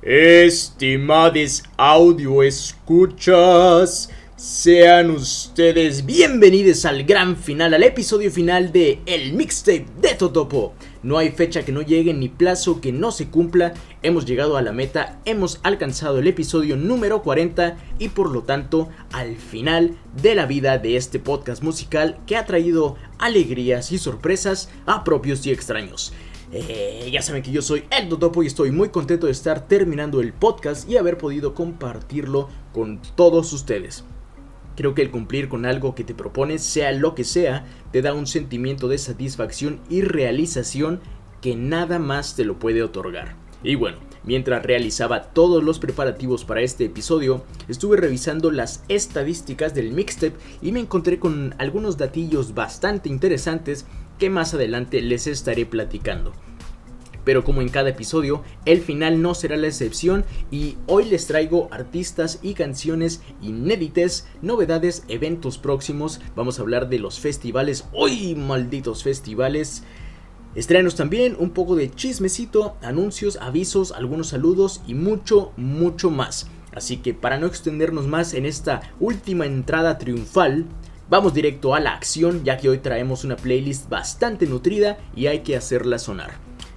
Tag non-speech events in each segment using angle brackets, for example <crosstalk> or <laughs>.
Estimades audio escuchas, sean ustedes bienvenidos al gran final, al episodio final de El Mixtape de Totopo. No hay fecha que no llegue ni plazo que no se cumpla. Hemos llegado a la meta, hemos alcanzado el episodio número 40 y por lo tanto al final de la vida de este podcast musical que ha traído alegrías y sorpresas a propios y extraños. Eh, ya saben que yo soy el Totopo y estoy muy contento de estar terminando el podcast y haber podido compartirlo con todos ustedes. Creo que el cumplir con algo que te propones, sea lo que sea, te da un sentimiento de satisfacción y realización que nada más te lo puede otorgar. Y bueno, mientras realizaba todos los preparativos para este episodio, estuve revisando las estadísticas del mixtape y me encontré con algunos datillos bastante interesantes que más adelante les estaré platicando. Pero como en cada episodio, el final no será la excepción y hoy les traigo artistas y canciones inéditas, novedades, eventos próximos, vamos a hablar de los festivales, hoy malditos festivales. Estrenos también, un poco de chismecito, anuncios, avisos, algunos saludos y mucho, mucho más. Así que para no extendernos más en esta última entrada triunfal, Vamos directo a la acción ya que hoy traemos una playlist bastante nutrida y hay que hacerla sonar.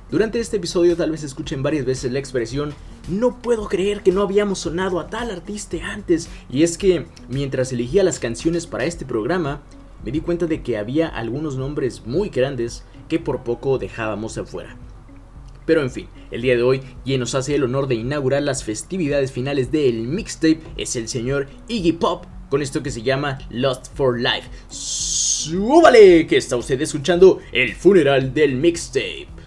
Durante este episodio tal vez escuchen varias veces la expresión no puedo creer que no habíamos sonado a tal artista antes y es que mientras elegía las canciones para este programa me di cuenta de que había algunos nombres muy grandes que por poco dejábamos afuera. Pero en fin, el día de hoy quien nos hace el honor de inaugurar las festividades finales del mixtape es el señor Iggy Pop con esto que se llama Lost for Life. ¡Súbale! Que está usted escuchando el funeral del mixtape.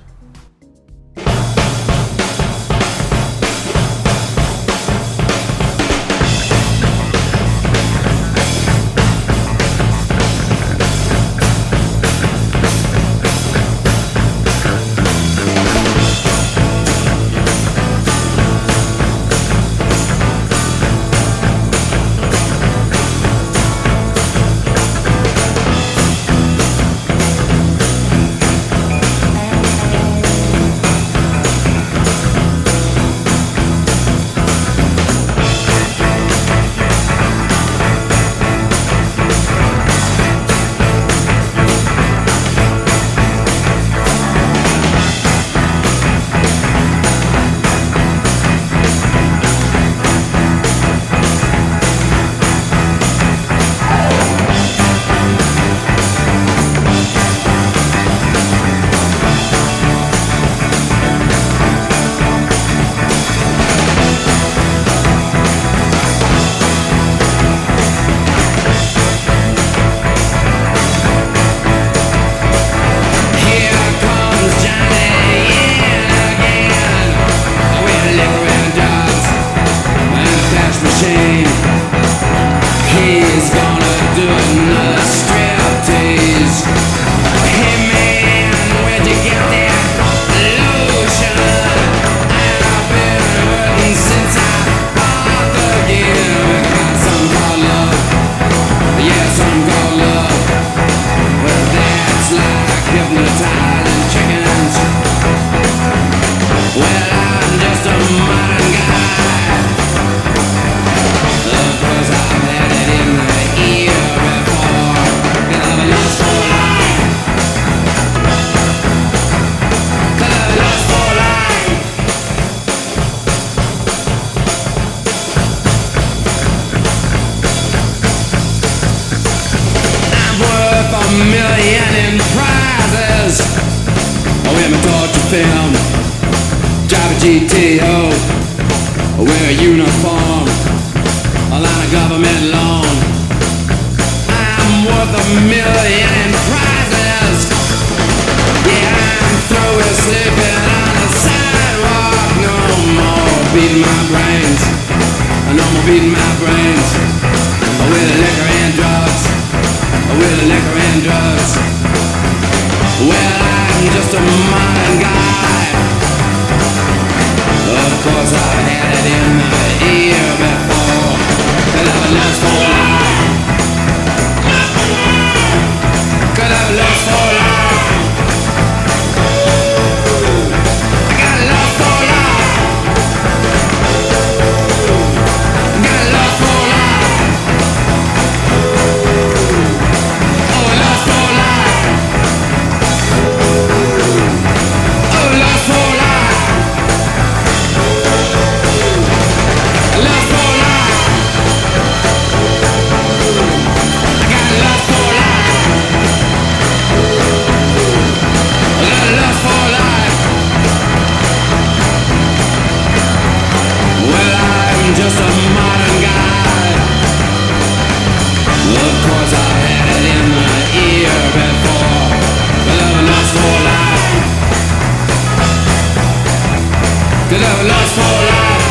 The love lost for life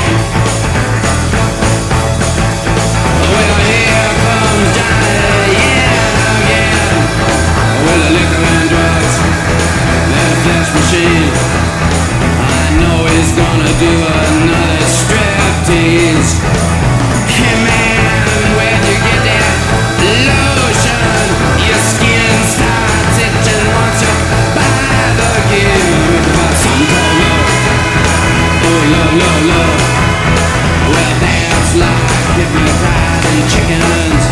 When I hear yeah, again the liquor and drugs flesh machine I know he's gonna do another striptease Claro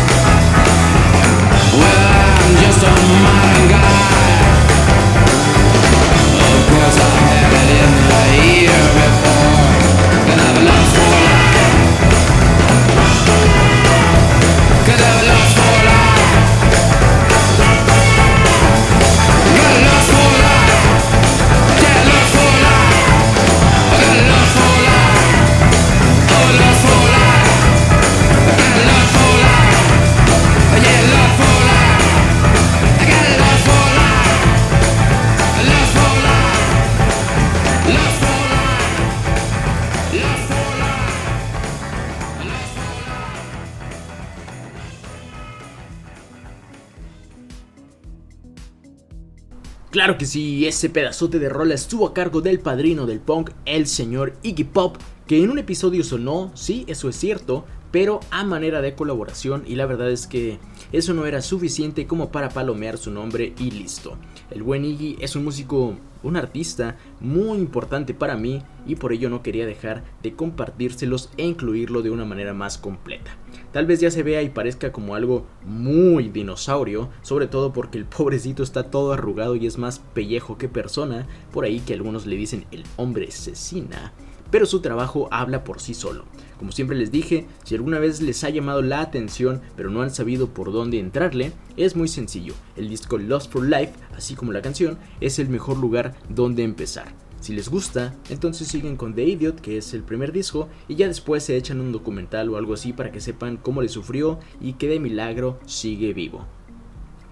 ese pedazote de rola estuvo a cargo del padrino del punk, el señor Iggy Pop, que en un episodio sonó, sí, eso es cierto, pero a manera de colaboración y la verdad es que eso no era suficiente como para palomear su nombre y listo. El buen Iggy es un músico, un artista muy importante para mí y por ello no quería dejar de compartírselos e incluirlo de una manera más completa. Tal vez ya se vea y parezca como algo muy dinosaurio, sobre todo porque el pobrecito está todo arrugado y es más pellejo que persona, por ahí que algunos le dicen el hombre asesina, pero su trabajo habla por sí solo. Como siempre les dije, si alguna vez les ha llamado la atención pero no han sabido por dónde entrarle, es muy sencillo. El disco Lost for Life, así como la canción, es el mejor lugar donde empezar. Si les gusta, entonces siguen con The Idiot, que es el primer disco, y ya después se echan un documental o algo así para que sepan cómo le sufrió y que de milagro sigue vivo.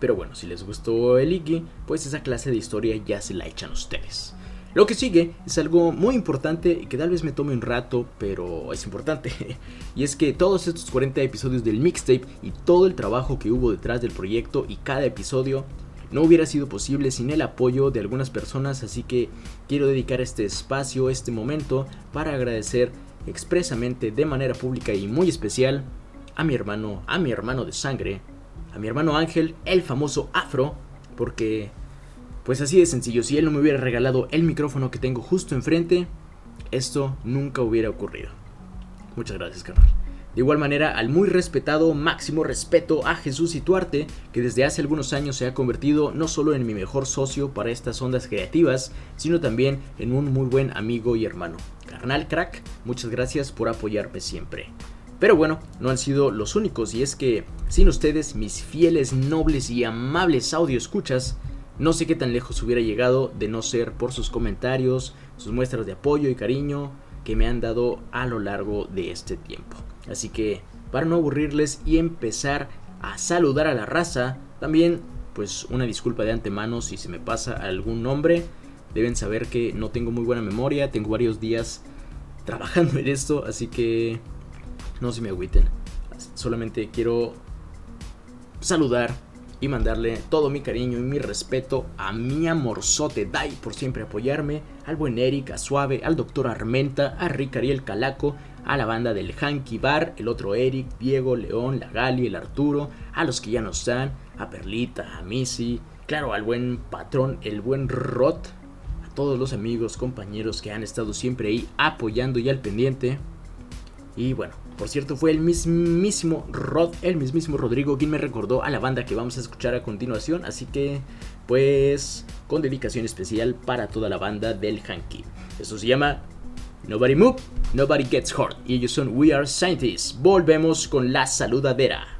Pero bueno, si les gustó el Iggy, pues esa clase de historia ya se la echan ustedes. Lo que sigue es algo muy importante y que tal vez me tome un rato, pero es importante. <laughs> y es que todos estos 40 episodios del mixtape y todo el trabajo que hubo detrás del proyecto y cada episodio no hubiera sido posible sin el apoyo de algunas personas, así que quiero dedicar este espacio, este momento, para agradecer expresamente de manera pública y muy especial a mi hermano, a mi hermano de sangre, a mi hermano Ángel, el famoso Afro, porque pues así de sencillo, si él no me hubiera regalado el micrófono que tengo justo enfrente, esto nunca hubiera ocurrido. Muchas gracias, carnal. De igual manera, al muy respetado, máximo respeto a Jesús y Tuarte, que desde hace algunos años se ha convertido no solo en mi mejor socio para estas ondas creativas, sino también en un muy buen amigo y hermano. Carnal crack, muchas gracias por apoyarme siempre. Pero bueno, no han sido los únicos y es que sin ustedes, mis fieles, nobles y amables audio escuchas, no sé qué tan lejos hubiera llegado de no ser por sus comentarios, sus muestras de apoyo y cariño que me han dado a lo largo de este tiempo. Así que, para no aburrirles y empezar a saludar a la raza, también pues una disculpa de antemano si se me pasa algún nombre. Deben saber que no tengo muy buena memoria, tengo varios días trabajando en esto, así que no se me agüiten. Solamente quiero saludar y mandarle todo mi cariño y mi respeto a mi amorzote Dai por siempre apoyarme, al buen Eric, a Suave, al doctor Armenta, a Rick Ariel Calaco, a la banda del Hanky Bar, el otro Eric, Diego, León, la Gali, el Arturo, a los que ya no están, a Perlita, a Missy, claro, al buen patrón, el buen Rot, a todos los amigos, compañeros que han estado siempre ahí apoyando y al pendiente. Y bueno, por cierto, fue el mismísimo Rod, el mismísimo Rodrigo quien me recordó a la banda que vamos a escuchar a continuación. Así que, pues, con dedicación especial para toda la banda del Hanky. Eso se llama Nobody Move, Nobody Gets Hurt. Y ellos son We Are Scientists. Volvemos con la saludadera.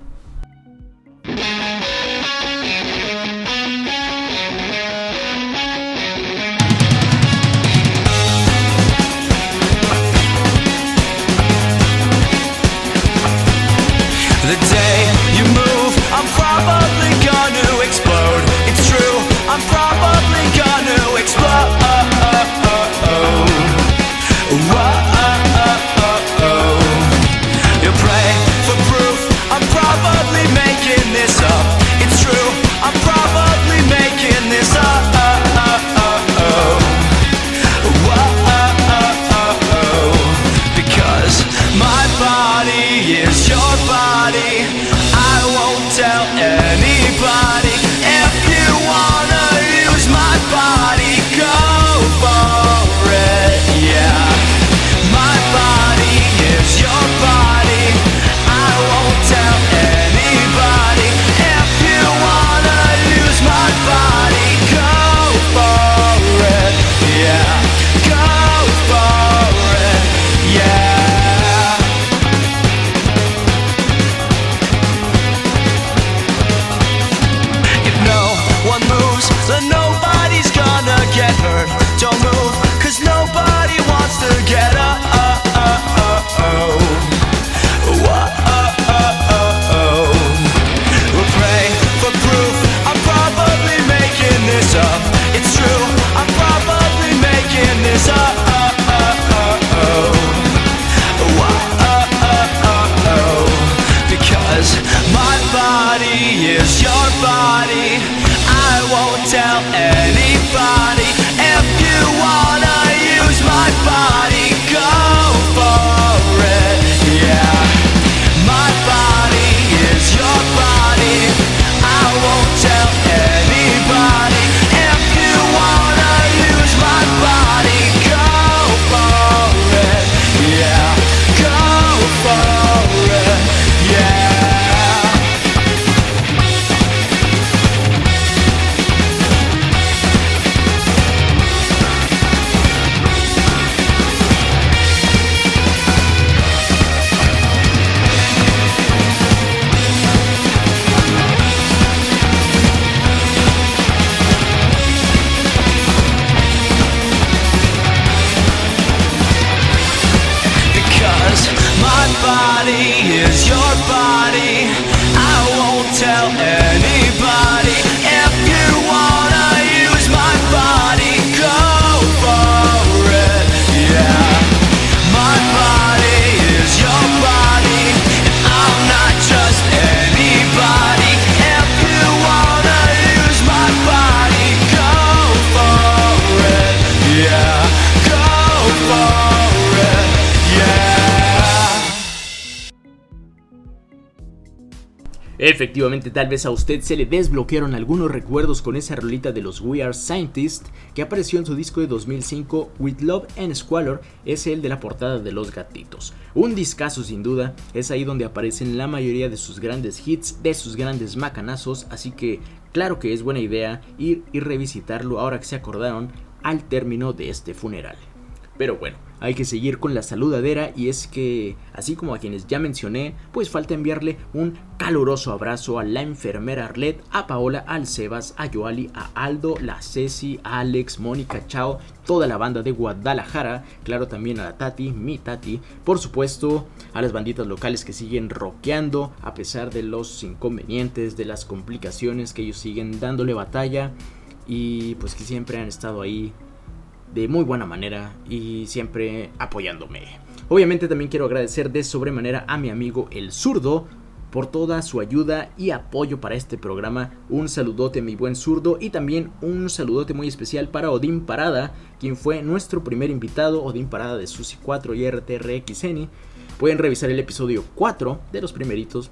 Efectivamente, tal vez a usted se le desbloquearon algunos recuerdos con esa rolita de los We Are Scientists que apareció en su disco de 2005 With Love and Squalor, es el de la portada de los gatitos. Un discazo sin duda, es ahí donde aparecen la mayoría de sus grandes hits, de sus grandes macanazos, así que claro que es buena idea ir y revisitarlo ahora que se acordaron al término de este funeral. Pero bueno, hay que seguir con la saludadera y es que, así como a quienes ya mencioné, pues falta enviarle un caluroso abrazo a la enfermera Arlet, a Paola, al Sebas, a Joali, a Aldo, la Ceci, a Alex, Mónica, Chao, toda la banda de Guadalajara, claro también a la Tati, mi Tati, por supuesto a las banditas locales que siguen rockeando a pesar de los inconvenientes, de las complicaciones que ellos siguen dándole batalla y pues que siempre han estado ahí de muy buena manera y siempre apoyándome. Obviamente también quiero agradecer de sobremanera a mi amigo el zurdo por toda su ayuda y apoyo para este programa. Un saludote mi buen zurdo y también un saludote muy especial para Odín Parada, quien fue nuestro primer invitado, Odín Parada de Susi 4 y RTRXN. Pueden revisar el episodio 4 de los primeritos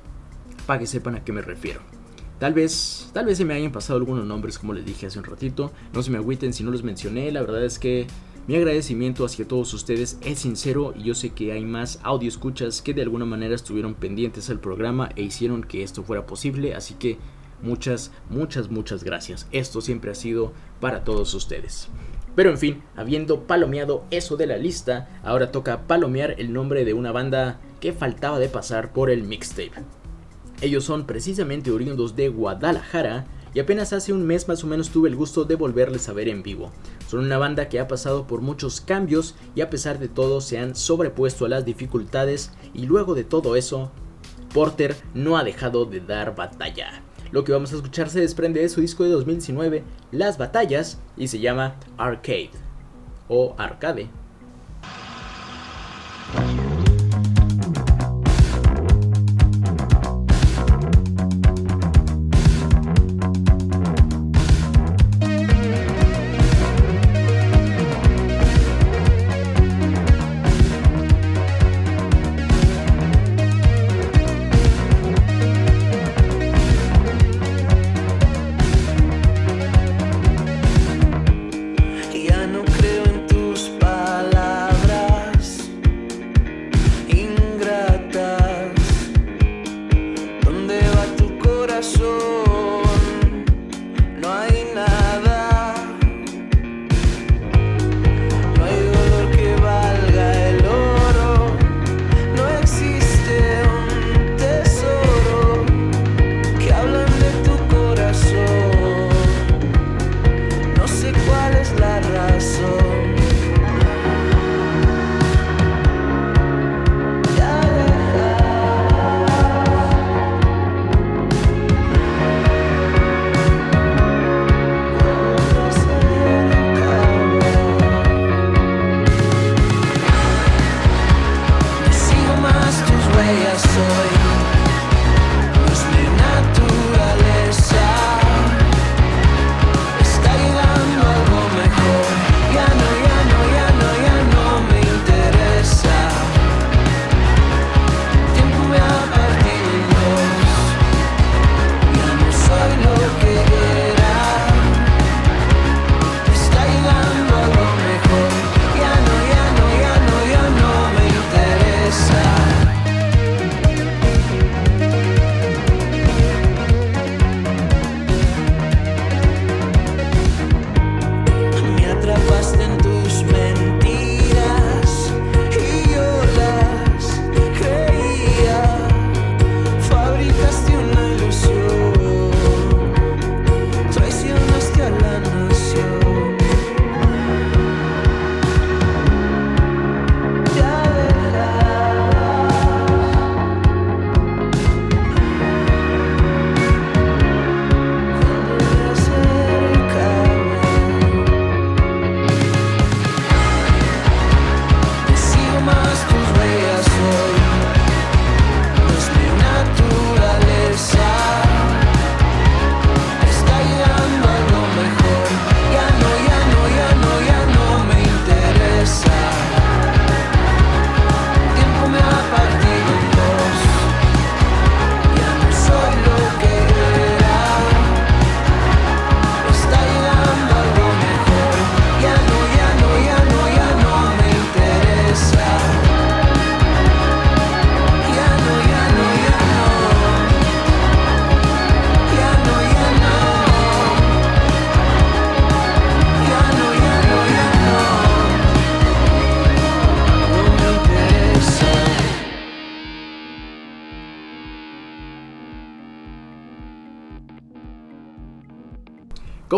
para que sepan a qué me refiero. Tal vez, tal vez se me hayan pasado algunos nombres como les dije hace un ratito. No se me agüiten si no los mencioné. La verdad es que mi agradecimiento hacia todos ustedes es sincero y yo sé que hay más audio escuchas que de alguna manera estuvieron pendientes al programa e hicieron que esto fuera posible. Así que muchas, muchas, muchas gracias. Esto siempre ha sido para todos ustedes. Pero en fin, habiendo palomeado eso de la lista, ahora toca palomear el nombre de una banda que faltaba de pasar por el mixtape. Ellos son precisamente oriundos de Guadalajara y apenas hace un mes más o menos tuve el gusto de volverles a ver en vivo. Son una banda que ha pasado por muchos cambios y a pesar de todo se han sobrepuesto a las dificultades y luego de todo eso, Porter no ha dejado de dar batalla. Lo que vamos a escuchar se desprende de su disco de 2019, Las Batallas, y se llama Arcade o Arcade.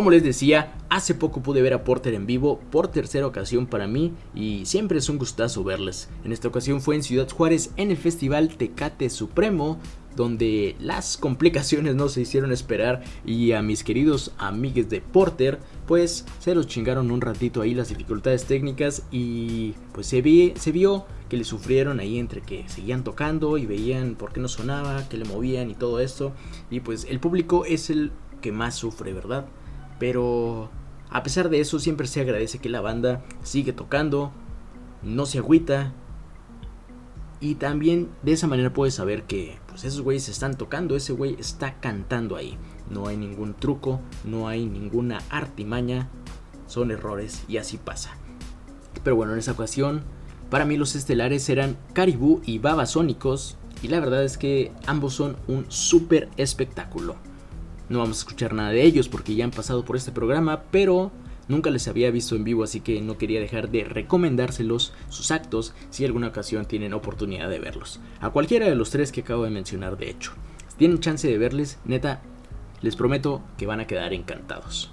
Como les decía, hace poco pude ver a Porter en vivo por tercera ocasión para mí y siempre es un gustazo verles. En esta ocasión fue en Ciudad Juárez en el Festival Tecate Supremo, donde las <laughs> complicaciones no se hicieron esperar y a mis queridos amigues de Porter pues se los chingaron un ratito ahí las dificultades técnicas y pues se, se vio que le sufrieron ahí entre que seguían tocando y veían por qué no sonaba, que le movían y todo esto y pues el público es el que más sufre, ¿verdad? Pero a pesar de eso siempre se agradece que la banda sigue tocando, no se agüita. Y también de esa manera puedes saber que pues esos güeyes están tocando, ese güey está cantando ahí. No hay ningún truco, no hay ninguna artimaña, son errores y así pasa. Pero bueno, en esa ocasión, para mí los estelares eran Caribou y Babasónicos, y la verdad es que ambos son un súper espectáculo. No vamos a escuchar nada de ellos porque ya han pasado por este programa, pero nunca les había visto en vivo, así que no quería dejar de recomendárselos sus actos si alguna ocasión tienen oportunidad de verlos. A cualquiera de los tres que acabo de mencionar, de hecho. Si tienen chance de verles, neta, les prometo que van a quedar encantados.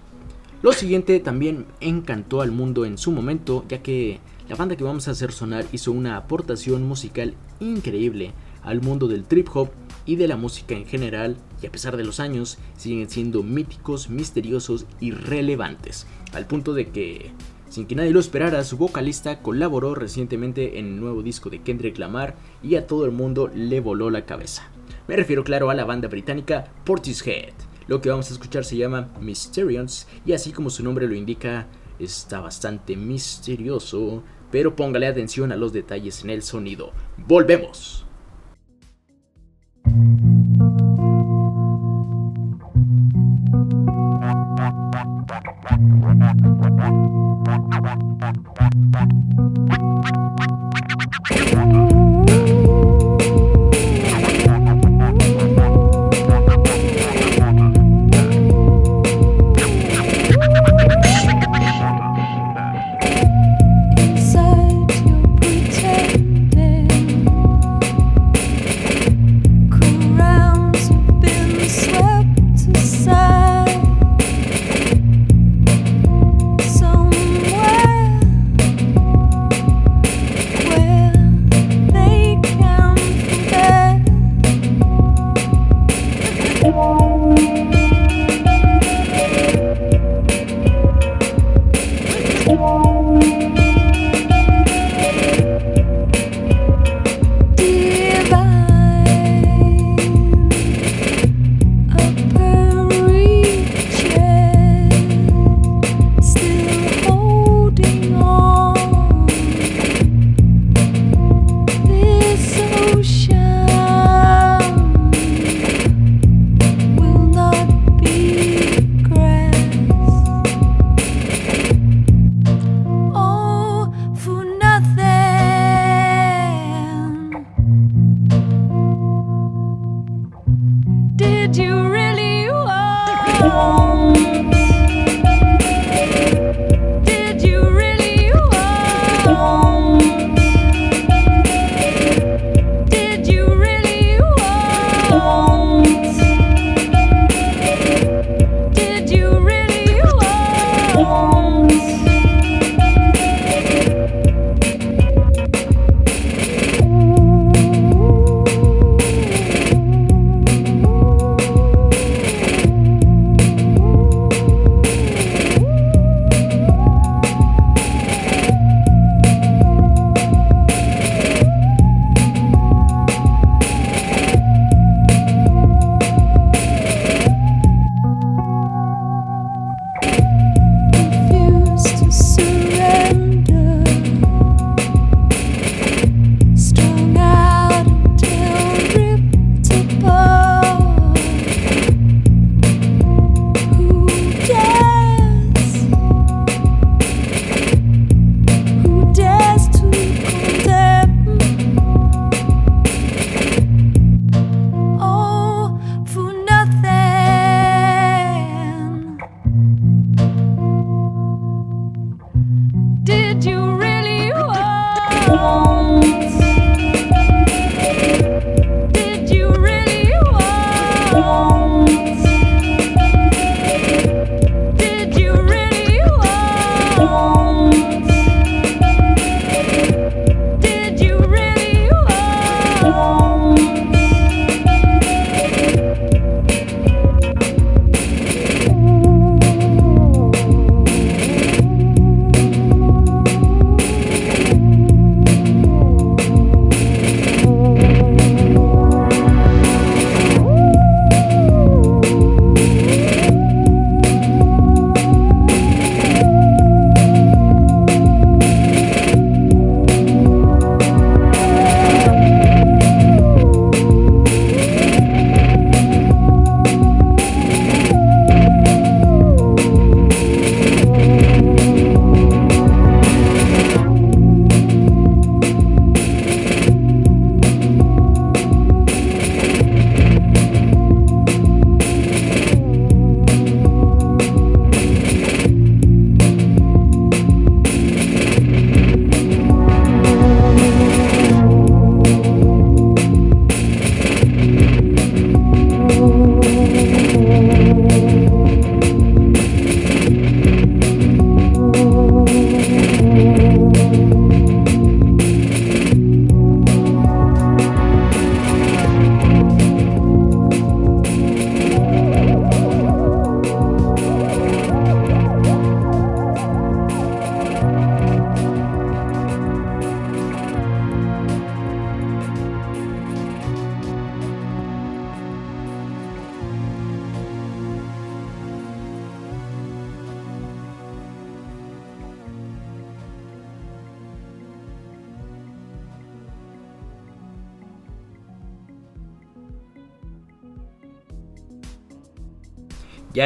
Lo siguiente también encantó al mundo en su momento, ya que la banda que vamos a hacer sonar hizo una aportación musical increíble al mundo del trip hop y de la música en general, y a pesar de los años, siguen siendo míticos, misteriosos y relevantes, al punto de que, sin que nadie lo esperara, su vocalista colaboró recientemente en el nuevo disco de Kendrick Lamar y a todo el mundo le voló la cabeza. Me refiero claro a la banda británica Portishead. Lo que vamos a escuchar se llama Mysterions y así como su nombre lo indica, está bastante misterioso, pero póngale atención a los detalles en el sonido. ¡Volvemos! Thank you.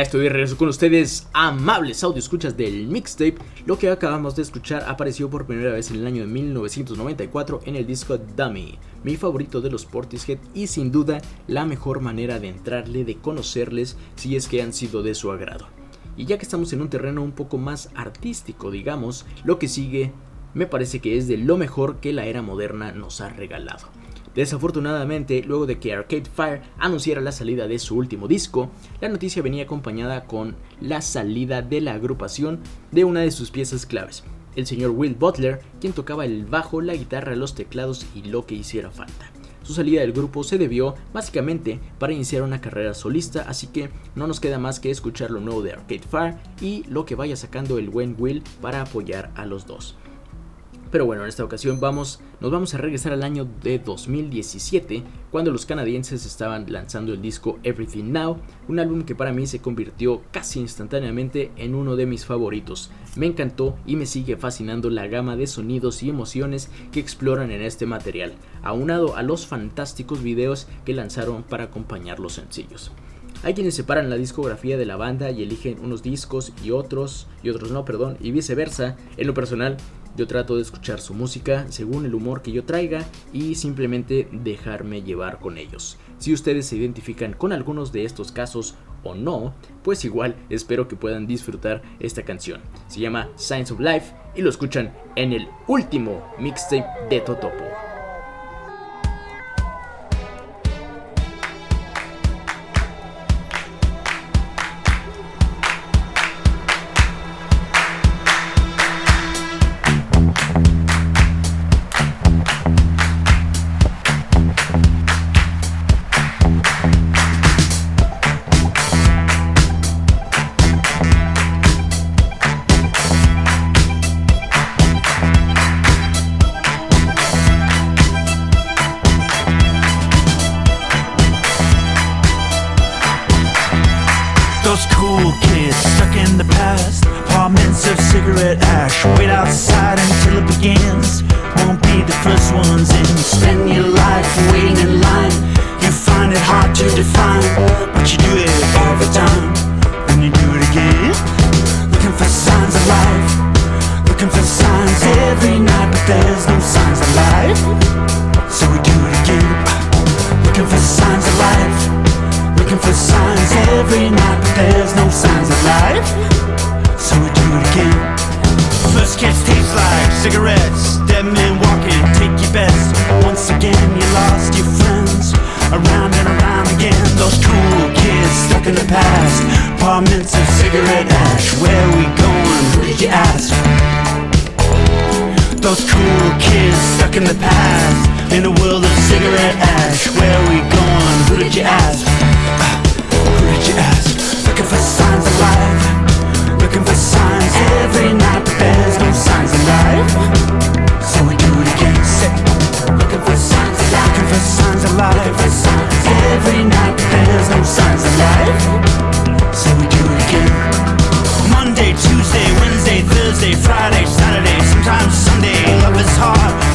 Estoy de regreso con ustedes, amables audio escuchas del mixtape. Lo que acabamos de escuchar apareció por primera vez en el año de 1994 en el disco Dummy, mi favorito de los Portishead y sin duda la mejor manera de entrarle, de conocerles si es que han sido de su agrado. Y ya que estamos en un terreno un poco más artístico, digamos, lo que sigue me parece que es de lo mejor que la era moderna nos ha regalado. Desafortunadamente, luego de que Arcade Fire anunciara la salida de su último disco, la noticia venía acompañada con la salida de la agrupación de una de sus piezas claves, el señor Will Butler, quien tocaba el bajo, la guitarra, los teclados y lo que hiciera falta. Su salida del grupo se debió básicamente para iniciar una carrera solista, así que no nos queda más que escuchar lo nuevo de Arcade Fire y lo que vaya sacando el buen Will para apoyar a los dos. Pero bueno, en esta ocasión vamos, nos vamos a regresar al año de 2017, cuando los canadienses estaban lanzando el disco Everything Now, un álbum que para mí se convirtió casi instantáneamente en uno de mis favoritos. Me encantó y me sigue fascinando la gama de sonidos y emociones que exploran en este material, aunado a los fantásticos videos que lanzaron para acompañar los sencillos. Hay quienes separan la discografía de la banda y eligen unos discos y otros, y otros no, perdón, y viceversa. En lo personal, yo trato de escuchar su música según el humor que yo traiga y simplemente dejarme llevar con ellos. Si ustedes se identifican con algunos de estos casos o no, pues igual espero que puedan disfrutar esta canción. Se llama Signs of Life y lo escuchan en el último mixtape de Totopo. apartments of cigarette ash. Where we going? Who did you ask? Those cool kids stuck in the past. In a world of cigarette ash. Where we going? Who did you ask? Who did you ask? Looking for signs of life. Looking for signs. Every night there's no signs of life. So we do it again. Sick. Looking for signs of life. Looking for signs of life. Every night there's no signs of life. So we do it again. Monday, Tuesday, Wednesday, Thursday, Friday, Saturday, sometimes Sunday. Love is hard.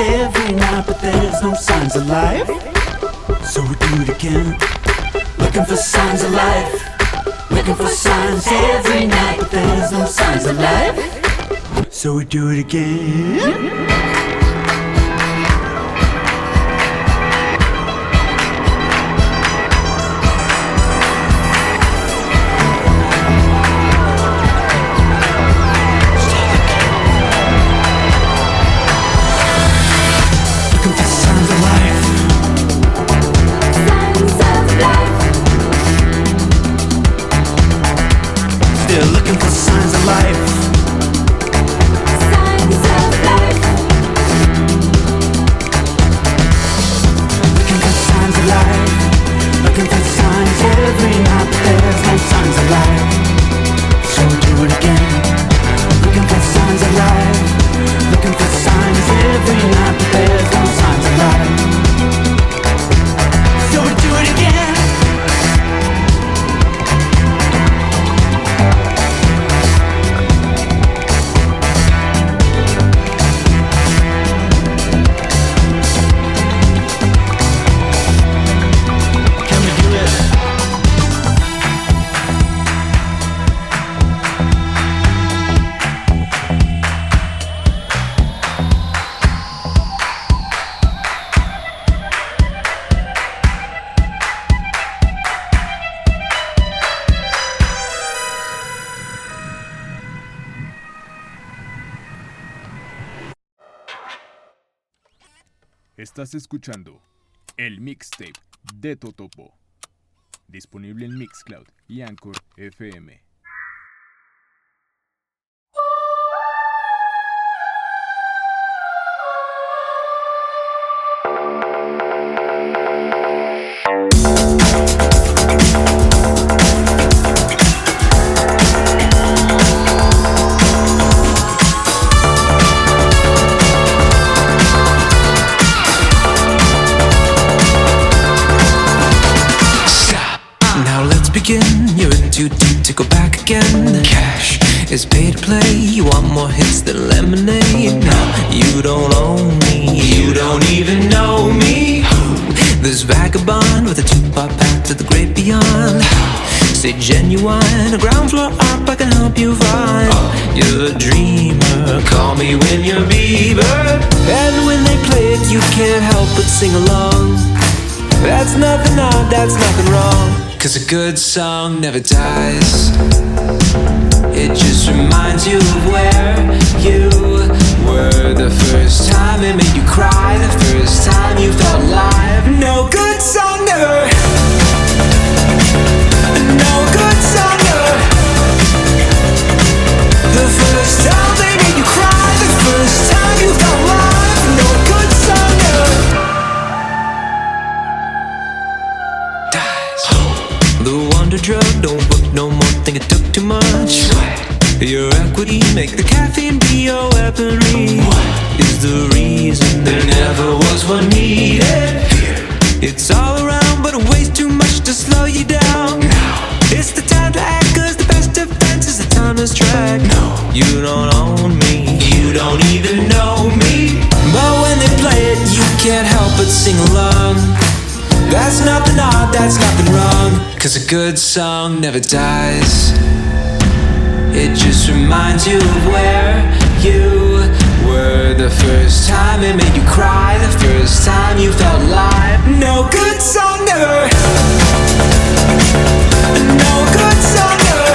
every night, but there's no signs of life. So we do it again. Looking for signs of life. Looking for signs every night, but there's no signs of life. So we do it again. Estás escuchando el mixtape de Totopo, disponible en Mixcloud y Anchor FM. Too deep to go back again. Cash is paid to play. You want more hits than lemonade. No, you don't own me. You don't even know me. This vagabond with a two-part path to the great beyond. Say genuine, a ground floor up. I can help you find. You're a dreamer. Call me when you're Bieber. And when they play it, you can't help but sing along. That's nothing odd, that's nothing wrong. Cause a good song never dies. It just reminds you of where you were the first time it made you cry, the first time you felt alive. No good song never. No drug don't work no more. Think it took too much. Your equity make the caffeine be your weaponry. Is the reason there never was one needed. It's all around, but it weighs too much to slow you down. It's the time to act, cause the best defense is the timeless track. No, you don't own me. You don't even know me. But when they play it, you can't help but sing along. That's nothing odd, that's nothing wrong. Cause a good song never dies. It just reminds you of where you were the first time it made you cry, the first time you felt alive. No good song never. No good song never.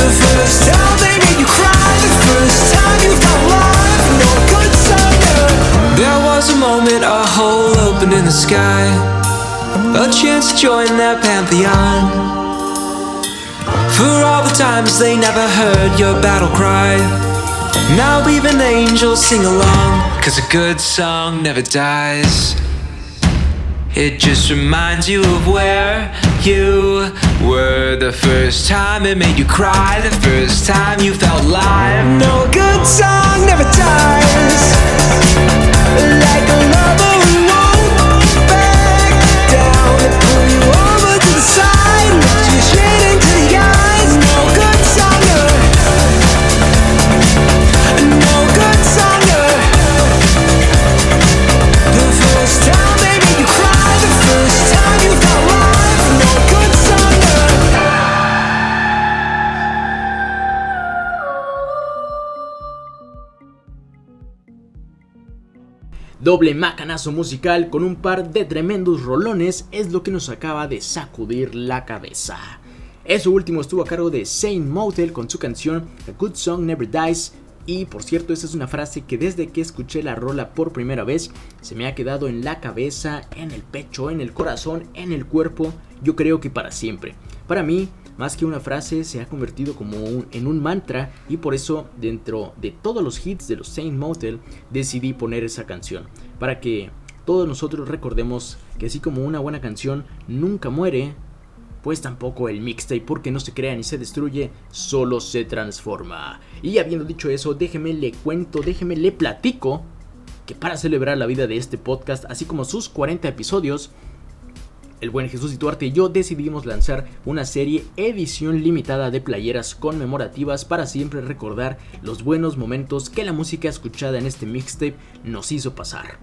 The first time they made you cry, the first time you felt alive. No good song never. There was a moment, in the sky, a chance to join their pantheon. For all the times they never heard your battle cry. Now even angels sing along, cause a good song never dies. It just reminds you of where you were the first time it made you cry, the first time you felt alive. No good song never dies. Like a lover Doble macanazo musical con un par de tremendos rolones es lo que nos acaba de sacudir la cabeza. Eso último estuvo a cargo de Saint Motel con su canción A Good Song Never Dies. Y por cierto, esa es una frase que desde que escuché la rola por primera vez se me ha quedado en la cabeza, en el pecho, en el corazón, en el cuerpo, yo creo que para siempre. Para mí, más que una frase, se ha convertido como en un mantra y por eso dentro de todos los hits de los Saint Motel decidí poner esa canción para que todos nosotros recordemos que así como una buena canción nunca muere, pues tampoco el mixtape, porque no se crea ni se destruye, solo se transforma. Y habiendo dicho eso, déjeme le cuento, déjeme le platico que para celebrar la vida de este podcast, así como sus 40 episodios, el buen Jesús Ituarte y yo decidimos lanzar una serie edición limitada de playeras conmemorativas para siempre recordar los buenos momentos que la música escuchada en este mixtape nos hizo pasar.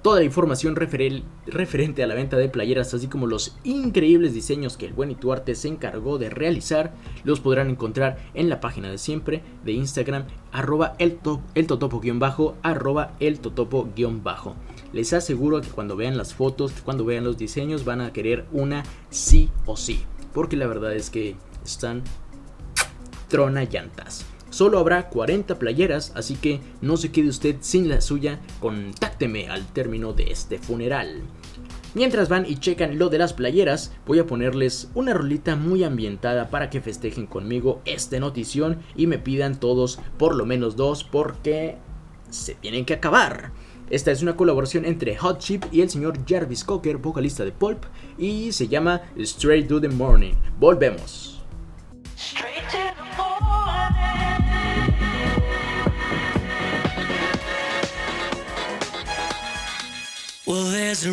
Toda la información referen- referente a la venta de playeras, así como los increíbles diseños que el buen Ituarte se encargó de realizar, los podrán encontrar en la página de siempre de Instagram, arroba el, to- el totopo-bajo. Les aseguro que cuando vean las fotos, cuando vean los diseños, van a querer una sí o sí. Porque la verdad es que están trona llantas. Solo habrá 40 playeras, así que no se quede usted sin la suya, contácteme al término de este funeral. Mientras van y checan lo de las playeras, voy a ponerles una rolita muy ambientada para que festejen conmigo esta notición y me pidan todos por lo menos dos porque se tienen que acabar. Esta es una colaboración entre Hot Chip y el señor Jarvis Cocker, vocalista de Pulp, y se llama Straight to the Morning. Volvemos. Well, there's a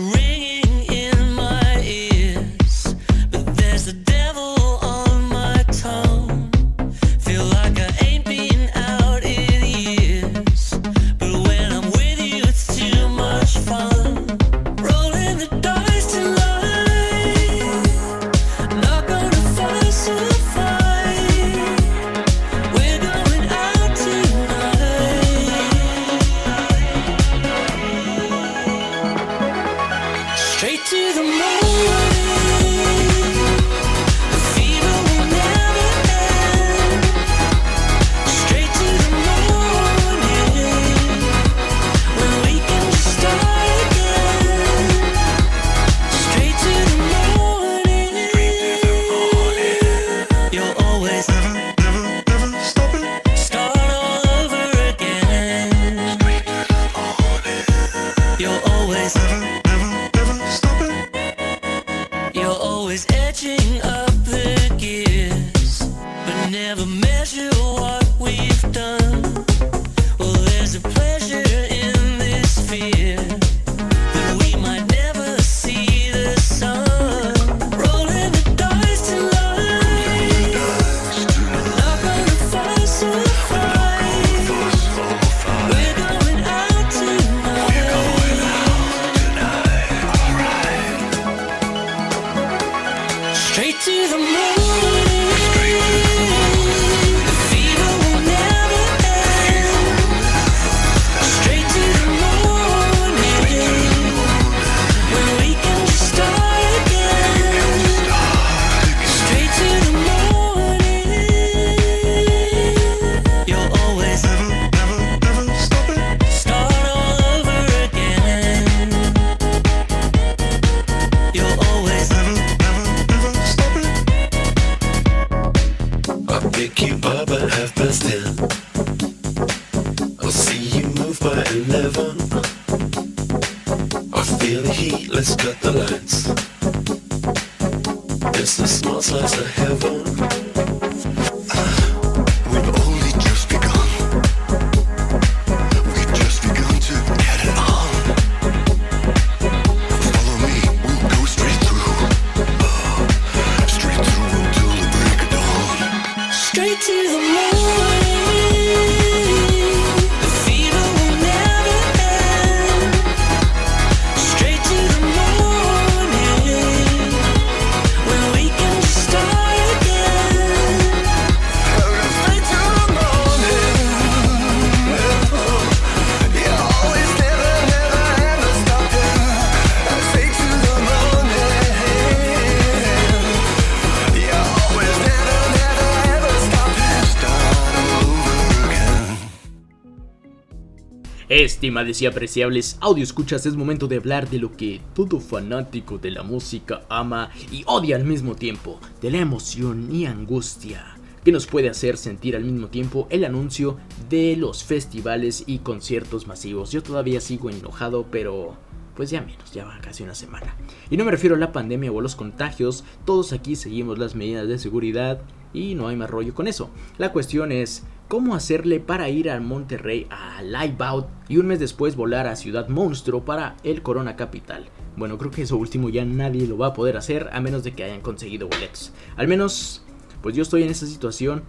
Estimados y apreciables audio escuchas, es momento de hablar de lo que todo fanático de la música ama y odia al mismo tiempo, de la emoción y angustia que nos puede hacer sentir al mismo tiempo el anuncio de los festivales y conciertos masivos. Yo todavía sigo enojado, pero pues ya menos, ya va casi una semana. Y no me refiero a la pandemia o a los contagios, todos aquí seguimos las medidas de seguridad y no hay más rollo con eso. La cuestión es cómo hacerle para ir a Monterrey a Live Out y un mes después volar a Ciudad Monstruo para el Corona Capital. Bueno, creo que eso último ya nadie lo va a poder hacer a menos de que hayan conseguido boletos. Al menos, pues yo estoy en esa situación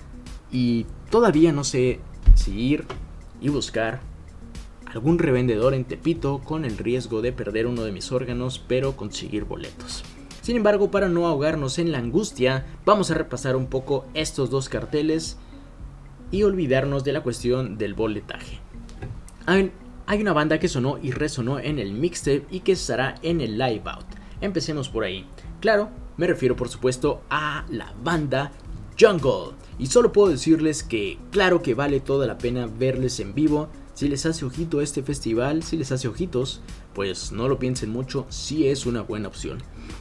y todavía no sé si ir y buscar algún revendedor en Tepito con el riesgo de perder uno de mis órganos, pero conseguir boletos. Sin embargo, para no ahogarnos en la angustia, vamos a repasar un poco estos dos carteles y olvidarnos de la cuestión del boletaje. Hay, una banda que sonó y resonó en el mixtape y que estará en el live out. Empecemos por ahí. Claro, me refiero por supuesto a la banda Jungle. Y solo puedo decirles que claro que vale toda la pena verles en vivo. Si les hace ojito este festival, si les hace ojitos, pues no lo piensen mucho, sí es una buena opción.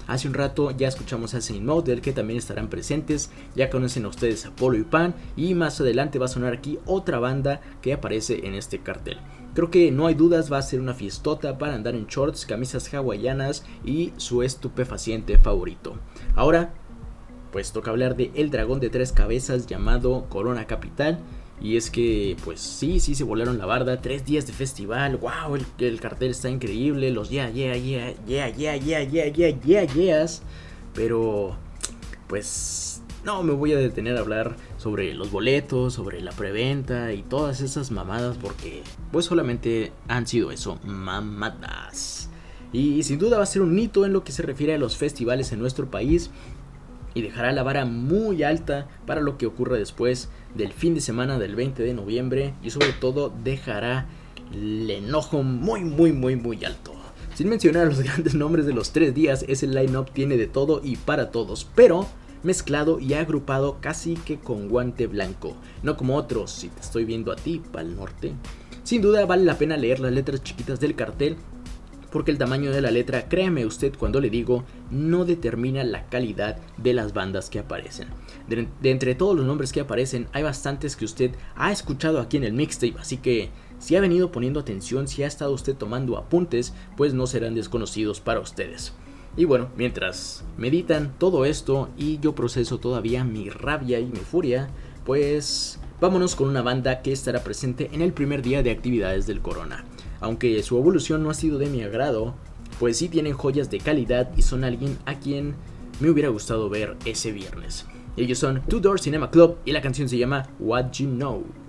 Hace un rato ya escuchamos a Saint Model que también estarán presentes, ya conocen a ustedes a Polo y Pan y más adelante va a sonar aquí otra banda que aparece en este cartel. Creo que no hay dudas va a ser una fiestota para andar en shorts, camisas hawaianas y su estupefaciente favorito. Ahora, pues toca hablar de El Dragón de Tres Cabezas llamado Corona Capital. Y es que, pues sí, sí se volaron la barda. Tres días de festival. ¡Wow! El, el cartel está increíble. Los yeah, yeah, yeah, yeah, yeah, yeah, yeah, yeah, yeah, yeahs. Pero, pues, no me voy a detener a hablar sobre los boletos, sobre la preventa y todas esas mamadas. Porque, pues, solamente han sido eso: mamadas. Y sin duda va a ser un hito en lo que se refiere a los festivales en nuestro país y dejará la vara muy alta para lo que ocurra después del fin de semana del 20 de noviembre y sobre todo dejará el enojo muy muy muy muy alto. Sin mencionar los <laughs> grandes nombres de los tres días, ese line-up tiene de todo y para todos, pero mezclado y agrupado casi que con guante blanco, no como otros, si te estoy viendo a ti, pal norte. Sin duda vale la pena leer las letras chiquitas del cartel porque el tamaño de la letra, créame usted cuando le digo, no determina la calidad de las bandas que aparecen. De, de, entre todos los nombres que aparecen, hay bastantes que usted ha escuchado aquí en el mixtape, así que si ha venido poniendo atención, si ha estado usted tomando apuntes, pues no serán desconocidos para ustedes. Y bueno, mientras meditan todo esto y yo proceso todavía mi rabia y mi furia, pues vámonos con una banda que estará presente en el primer día de actividades del Corona. Aunque su evolución no ha sido de mi agrado, pues sí tienen joyas de calidad y son alguien a quien me hubiera gustado ver ese viernes. Ellos son Two Door Cinema Club y la canción se llama What You Know.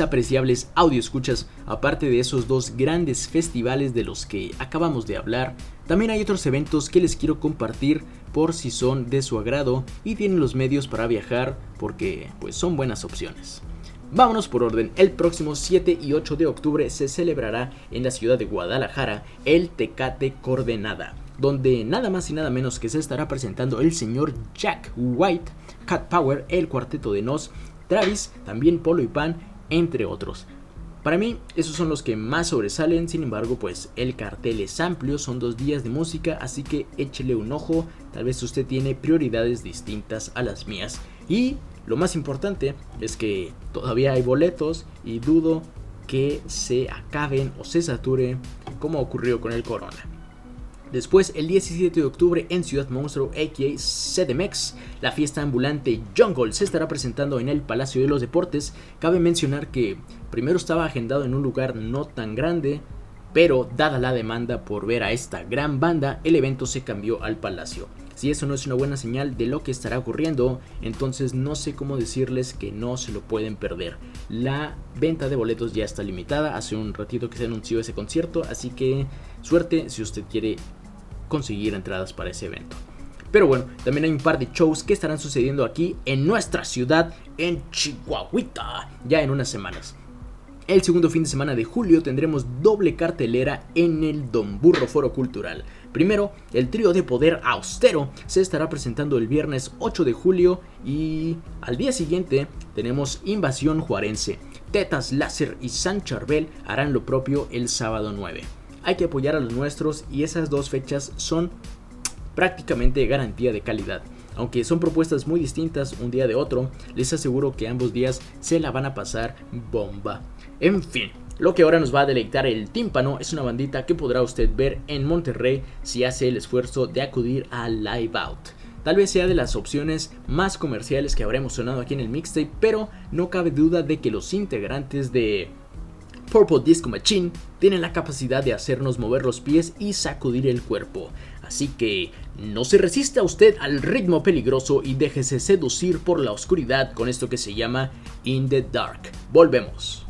Apreciables audio escuchas, aparte de esos dos grandes festivales de los que acabamos de hablar, también hay otros eventos que les quiero compartir por si son de su agrado y tienen los medios para viajar porque pues son buenas opciones. Vámonos por orden, el próximo 7 y 8 de octubre se celebrará en la ciudad de Guadalajara el Tecate Coordenada, donde nada más y nada menos que se estará presentando el señor Jack White, Cat Power, el cuarteto de Nos, Travis, también Polo y Pan, entre otros. Para mí, esos son los que más sobresalen, sin embargo, pues el cartel es amplio, son dos días de música, así que échele un ojo, tal vez usted tiene prioridades distintas a las mías. Y lo más importante es que todavía hay boletos y dudo que se acaben o se sature como ocurrió con el Corona. Después, el 17 de octubre en Ciudad Monstruo, a.k.a. CDMX, la fiesta ambulante Jungle se estará presentando en el Palacio de los Deportes. Cabe mencionar que primero estaba agendado en un lugar no tan grande, pero dada la demanda por ver a esta gran banda, el evento se cambió al Palacio. Si eso no es una buena señal de lo que estará ocurriendo, entonces no sé cómo decirles que no se lo pueden perder. La venta de boletos ya está limitada, hace un ratito que se anunció ese concierto, así que suerte si usted quiere conseguir entradas para ese evento. Pero bueno, también hay un par de shows que estarán sucediendo aquí en nuestra ciudad, en Chihuahuita, ya en unas semanas. El segundo fin de semana de julio tendremos doble cartelera en el Don Burro Foro Cultural. Primero, el trío de poder austero se estará presentando el viernes 8 de julio y al día siguiente tenemos Invasión Juarense. Tetas Láser y San Charbel harán lo propio el sábado 9. Hay que apoyar a los nuestros y esas dos fechas son prácticamente garantía de calidad. Aunque son propuestas muy distintas un día de otro, les aseguro que ambos días se la van a pasar bomba. En fin, lo que ahora nos va a deleitar el tímpano es una bandita que podrá usted ver en Monterrey si hace el esfuerzo de acudir a Live Out. Tal vez sea de las opciones más comerciales que habremos sonado aquí en el mixtape, pero no cabe duda de que los integrantes de Purple Disco Machine tienen la capacidad de hacernos mover los pies y sacudir el cuerpo. Así que no se resista usted al ritmo peligroso y déjese seducir por la oscuridad con esto que se llama In the Dark. Volvemos.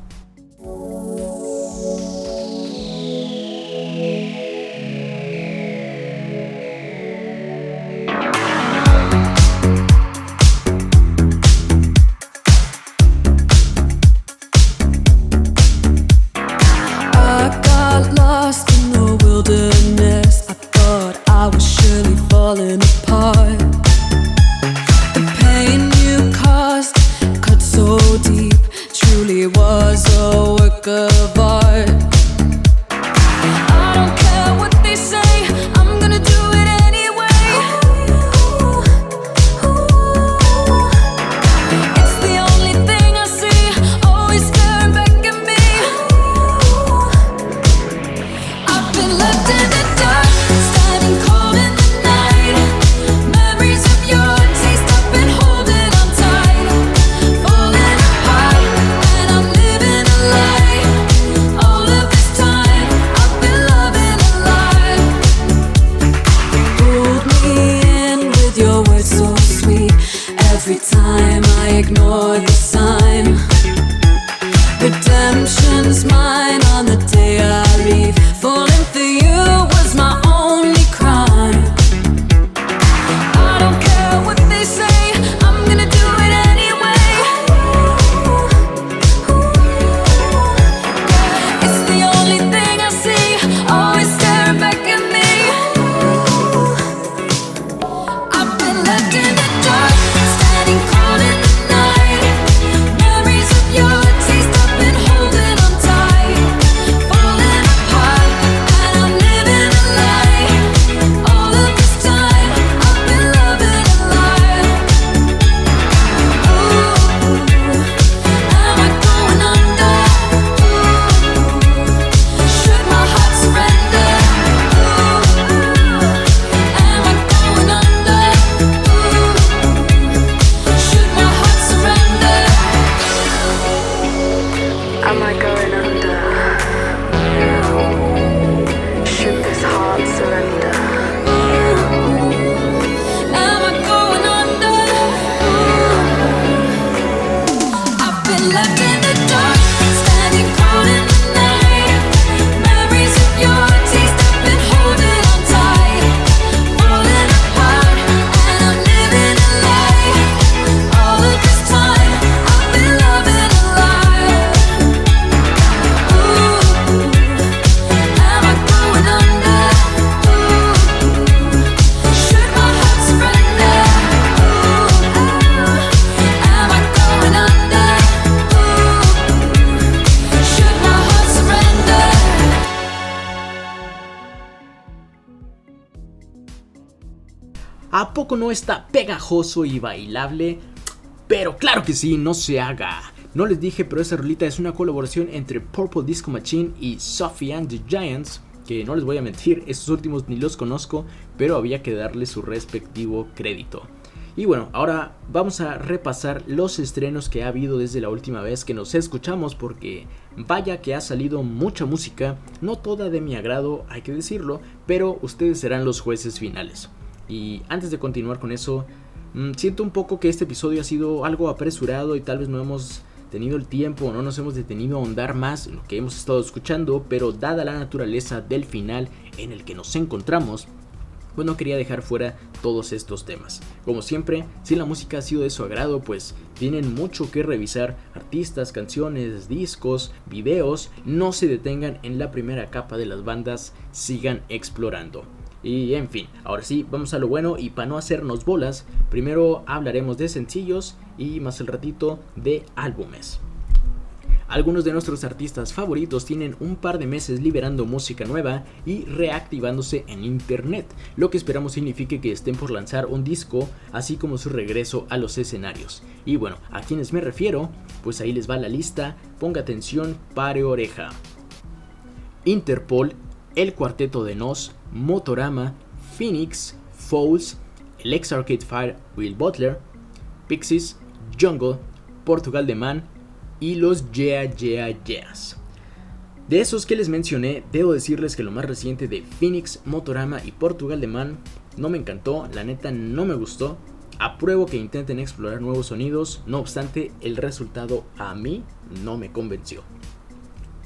¿A poco no está pegajoso y bailable? Pero claro que sí, no se haga. No les dije, pero esa rolita es una colaboración entre Purple Disco Machine y Sophie and the Giants. Que no les voy a mentir, estos últimos ni los conozco, pero había que darle su respectivo crédito. Y bueno, ahora vamos a repasar los estrenos que ha habido desde la última vez que nos escuchamos porque vaya que ha salido mucha música, no toda de mi agrado, hay que decirlo, pero ustedes serán los jueces finales. Y antes de continuar con eso, mm, siento un poco que este episodio ha sido algo apresurado y tal vez no hemos tenido el tiempo, no nos hemos detenido a ahondar más en lo que hemos estado escuchando, pero dada la naturaleza del final en el que nos encontramos, pues no quería dejar fuera todos estos temas. Como siempre, si la música ha sido de su agrado, pues tienen mucho que revisar, artistas, canciones, discos, videos, no se detengan en la primera capa de las bandas, sigan explorando. Y en fin, ahora sí, vamos a lo bueno y para no hacernos bolas, primero hablaremos de sencillos y más el ratito de álbumes. Algunos de nuestros artistas favoritos tienen un par de meses liberando música nueva y reactivándose en internet, lo que esperamos signifique que estén por lanzar un disco, así como su regreso a los escenarios. Y bueno, a quienes me refiero, pues ahí les va la lista, ponga atención, pare oreja. Interpol, El Cuarteto de Nos, Motorama, Phoenix, Fouls, el ex Arcade Fire Will Butler, Pixies, Jungle, Portugal de Man y los Yeah Yeah Yeahs. De esos que les mencioné, debo decirles que lo más reciente de Phoenix, Motorama y Portugal de Man no me encantó, la neta no me gustó. Apruebo que intenten explorar nuevos sonidos, no obstante, el resultado a mí no me convenció.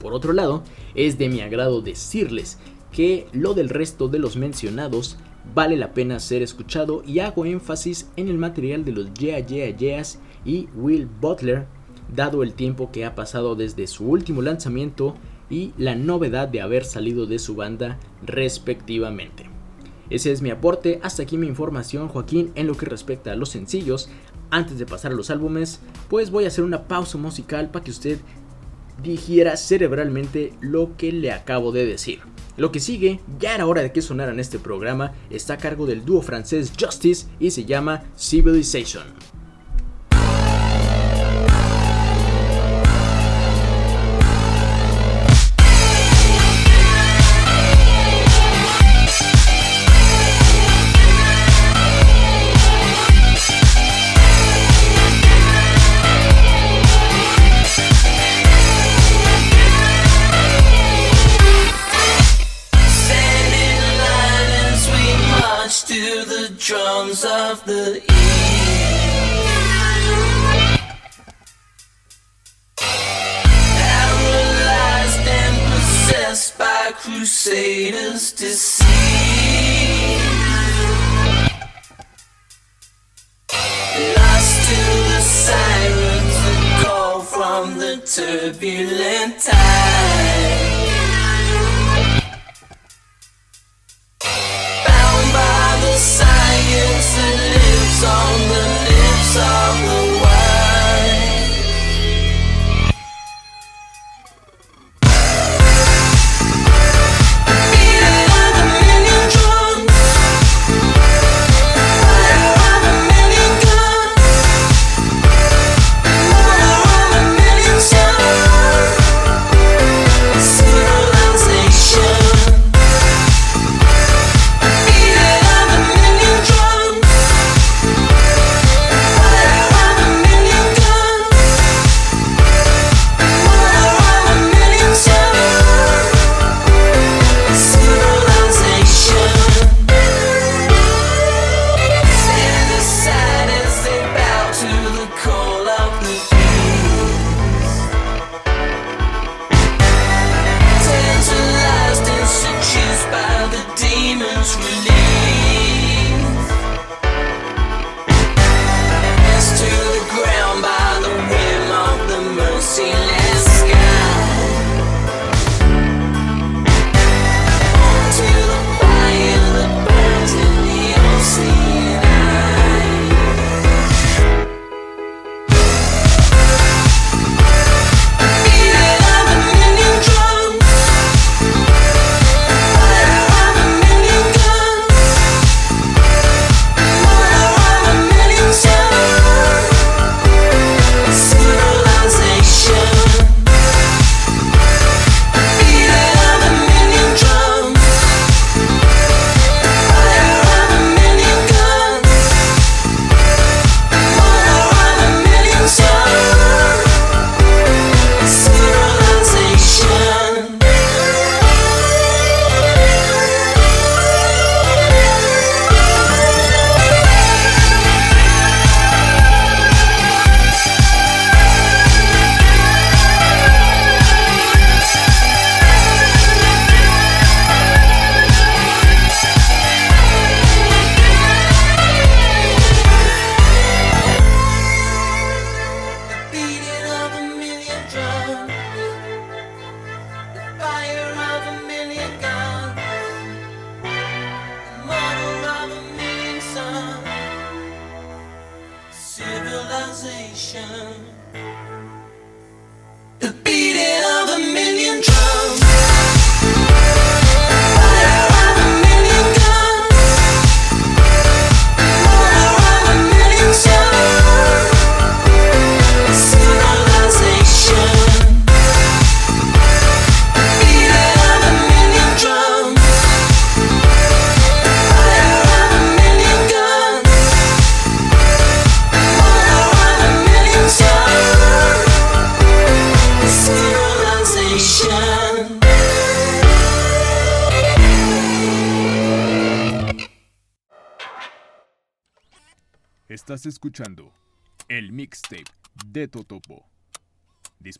Por otro lado, es de mi agrado decirles que lo del resto de los mencionados vale la pena ser escuchado y hago énfasis en el material de los Yeah Yeah Yeahs y Will Butler, dado el tiempo que ha pasado desde su último lanzamiento y la novedad de haber salido de su banda respectivamente. Ese es mi aporte, hasta aquí mi información Joaquín en lo que respecta a los sencillos. Antes de pasar a los álbumes, pues voy a hacer una pausa musical para que usted digiera cerebralmente lo que le acabo de decir. Lo que sigue, ya era hora de que sonara en este programa, está a cargo del dúo francés Justice y se llama Civilization. Of the. Paralyzed and possessed by crusaders to. Lost to the sirens that call from the turbulent tide.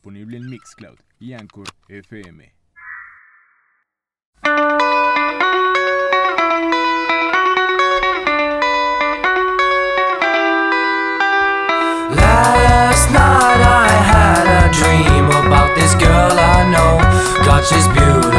Disponible en Mixcloud y Anchor FM. Last night I had a dream about this girl I know. God, she's beautiful.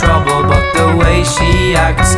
Trouble, but the way she acts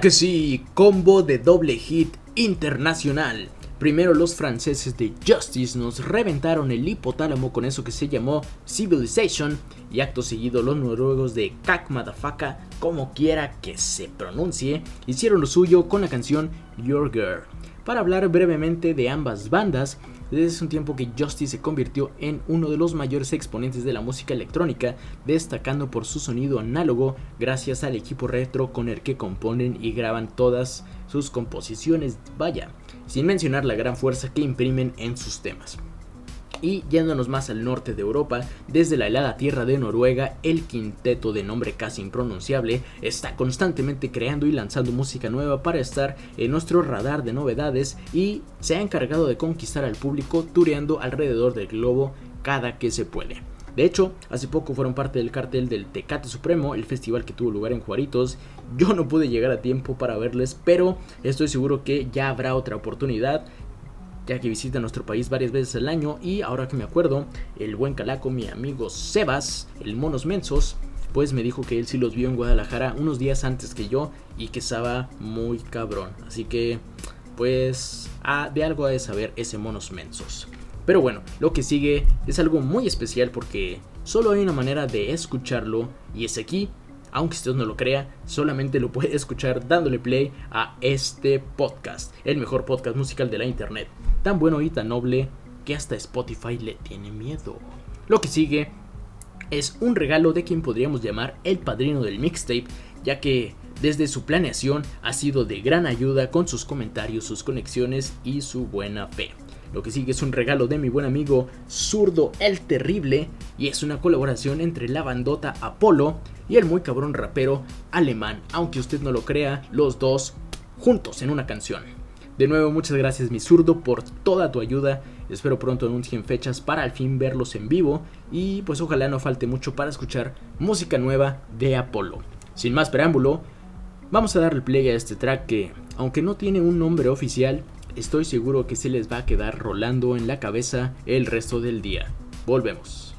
Que sí, combo de doble hit internacional. Primero los franceses de Justice nos reventaron el hipotálamo con eso que se llamó Civilization y acto seguido los noruegos de Kak Madafaka, como quiera que se pronuncie, hicieron lo suyo con la canción Your Girl. Para hablar brevemente de ambas bandas, desde hace un tiempo que Justice se convirtió en uno de los mayores exponentes de la música electrónica, destacando por su sonido análogo gracias al equipo retro con el que componen y graban todas sus composiciones, vaya, sin mencionar la gran fuerza que imprimen en sus temas. Y yéndonos más al norte de Europa, desde la helada tierra de Noruega, el quinteto de nombre casi impronunciable está constantemente creando y lanzando música nueva para estar en nuestro radar de novedades y se ha encargado de conquistar al público tureando alrededor del globo cada que se puede. De hecho, hace poco fueron parte del cartel del Tecate Supremo, el festival que tuvo lugar en Juaritos. Yo no pude llegar a tiempo para verles, pero estoy seguro que ya habrá otra oportunidad ya que visita nuestro país varias veces al año y ahora que me acuerdo, el buen calaco, mi amigo Sebas, el Monos Mensos, pues me dijo que él sí los vio en Guadalajara unos días antes que yo y que estaba muy cabrón. Así que, pues, ah, de algo ha de saber ese Monos Mensos. Pero bueno, lo que sigue es algo muy especial porque solo hay una manera de escucharlo y es aquí. Aunque usted no lo crea, solamente lo puede escuchar dándole play a este podcast, el mejor podcast musical de la internet, tan bueno y tan noble que hasta Spotify le tiene miedo. Lo que sigue es un regalo de quien podríamos llamar el padrino del mixtape, ya que desde su planeación ha sido de gran ayuda con sus comentarios, sus conexiones y su buena fe. Lo que sigue es un regalo de mi buen amigo Zurdo el Terrible y es una colaboración entre la bandota Apolo y el muy cabrón rapero alemán, aunque usted no lo crea, los dos juntos en una canción. De nuevo, muchas gracias mi zurdo por toda tu ayuda. Espero pronto anuncien fechas para al fin verlos en vivo y pues ojalá no falte mucho para escuchar música nueva de Apolo. Sin más preámbulo, vamos a darle play a este track que, aunque no tiene un nombre oficial, estoy seguro que se les va a quedar rolando en la cabeza el resto del día. Volvemos.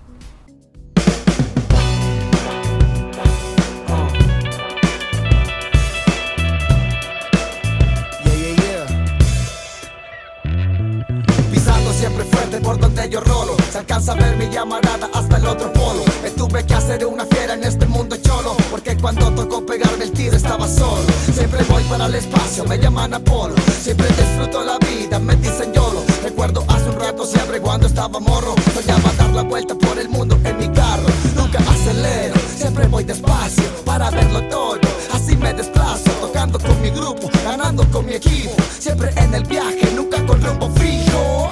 Pisando siempre fuerte por donde yo rolo. Se alcanza a ver mi llamarada hasta el otro polo. Me tuve que hacer una fiera en este mundo cholo. Porque cuando tocó pegarme el tiro estaba solo. Siempre voy para el espacio, me llaman Apolo. Siempre disfruto la vida, me dicen YOLO. Recuerdo hace un rato siempre cuando estaba morro. Soñaba dar la vuelta por el mundo en mi carro. Nunca acelero, siempre voy despacio para verlo todo. Así me desplazo, tocando con mi grupo, ganando con mi equipo. Siempre en el viaje, nunca con rumbo fijo.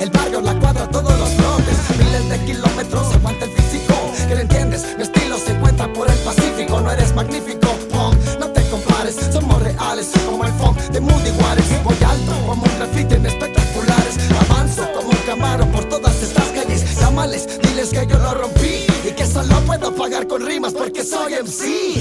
El barrio, la cuadra, todos los brotes. Miles de kilómetros, aguanta el físico. Que le entiendes? Mi estilo se encuentra por el Pacífico. No eres magnífico, punk, no te compares. Somos reales como el funk de Moody Waters. Voy alto como un graffiti en espectaculares. Avanzo como un camaro por todas estas calles. Llámales, diles que yo lo rompí y que solo puedo pagar con rimas porque soy MC.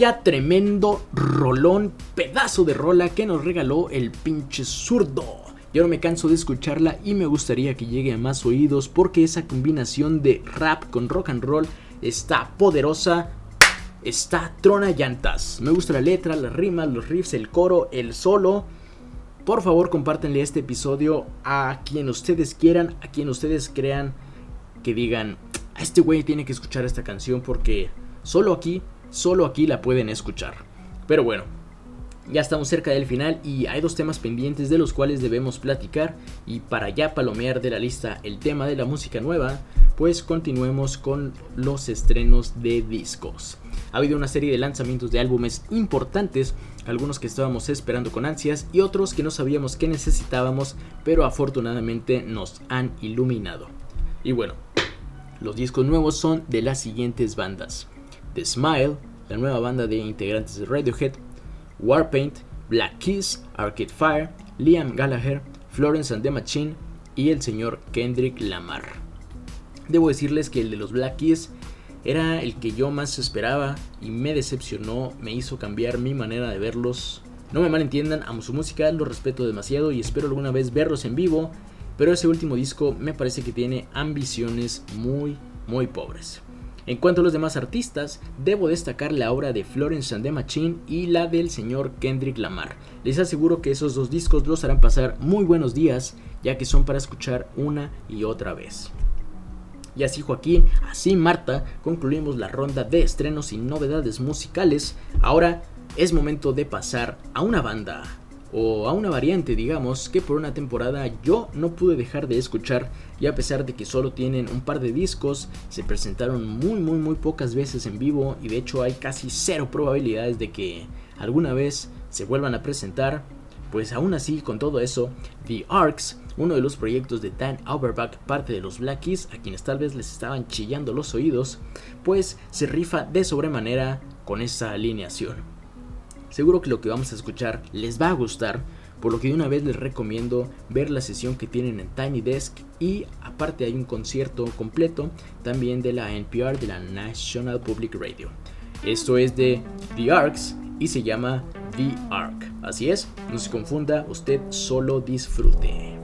Tremendo rolón, pedazo de rola que nos regaló el pinche zurdo. Yo no me canso de escucharla y me gustaría que llegue a más oídos porque esa combinación de rap con rock and roll está poderosa, está trona llantas. Me gusta la letra, las rimas, los riffs, el coro, el solo. Por favor, compártenle este episodio a quien ustedes quieran, a quien ustedes crean que digan, este güey tiene que escuchar esta canción porque solo aquí, solo aquí la pueden escuchar. Pero bueno, ya estamos cerca del final y hay dos temas pendientes de los cuales debemos platicar y para ya palomear de la lista el tema de la música nueva, pues continuemos con los estrenos de discos. Ha habido una serie de lanzamientos de álbumes importantes, algunos que estábamos esperando con ansias y otros que no sabíamos que necesitábamos, pero afortunadamente nos han iluminado. Y bueno, los discos nuevos son de las siguientes bandas: The Smile, la nueva banda de integrantes de Radiohead, Warpaint, Black Keys, Arcade Fire, Liam Gallagher, Florence and the Machine y el señor Kendrick Lamar. Debo decirles que el de los Black Keys era el que yo más esperaba y me decepcionó, me hizo cambiar mi manera de verlos. No me malentiendan, amo su música, lo respeto demasiado y espero alguna vez verlos en vivo, pero ese último disco me parece que tiene ambiciones muy, muy pobres. En cuanto a los demás artistas, debo destacar la obra de Florence and the Machine y la del señor Kendrick Lamar. Les aseguro que esos dos discos los harán pasar muy buenos días, ya que son para escuchar una y otra vez. Y así Joaquín, así Marta, concluimos la ronda de estrenos y novedades musicales. Ahora es momento de pasar a una banda, o a una variante, digamos, que por una temporada yo no pude dejar de escuchar y a pesar de que solo tienen un par de discos, se presentaron muy muy muy pocas veces en vivo y de hecho hay casi cero probabilidades de que alguna vez se vuelvan a presentar. Pues aún así, con todo eso, The Arcs, uno de los proyectos de Dan Auerbach, parte de los Black Keys, a quienes tal vez les estaban chillando los oídos, pues se rifa de sobremanera con esa alineación. Seguro que lo que vamos a escuchar les va a gustar, por lo que de una vez les recomiendo ver la sesión que tienen en Tiny Desk y aparte hay un concierto completo también de la NPR de la National Public Radio. Esto es de The Arcs y se llama The Arc. Así es, no se confunda, usted solo disfrute.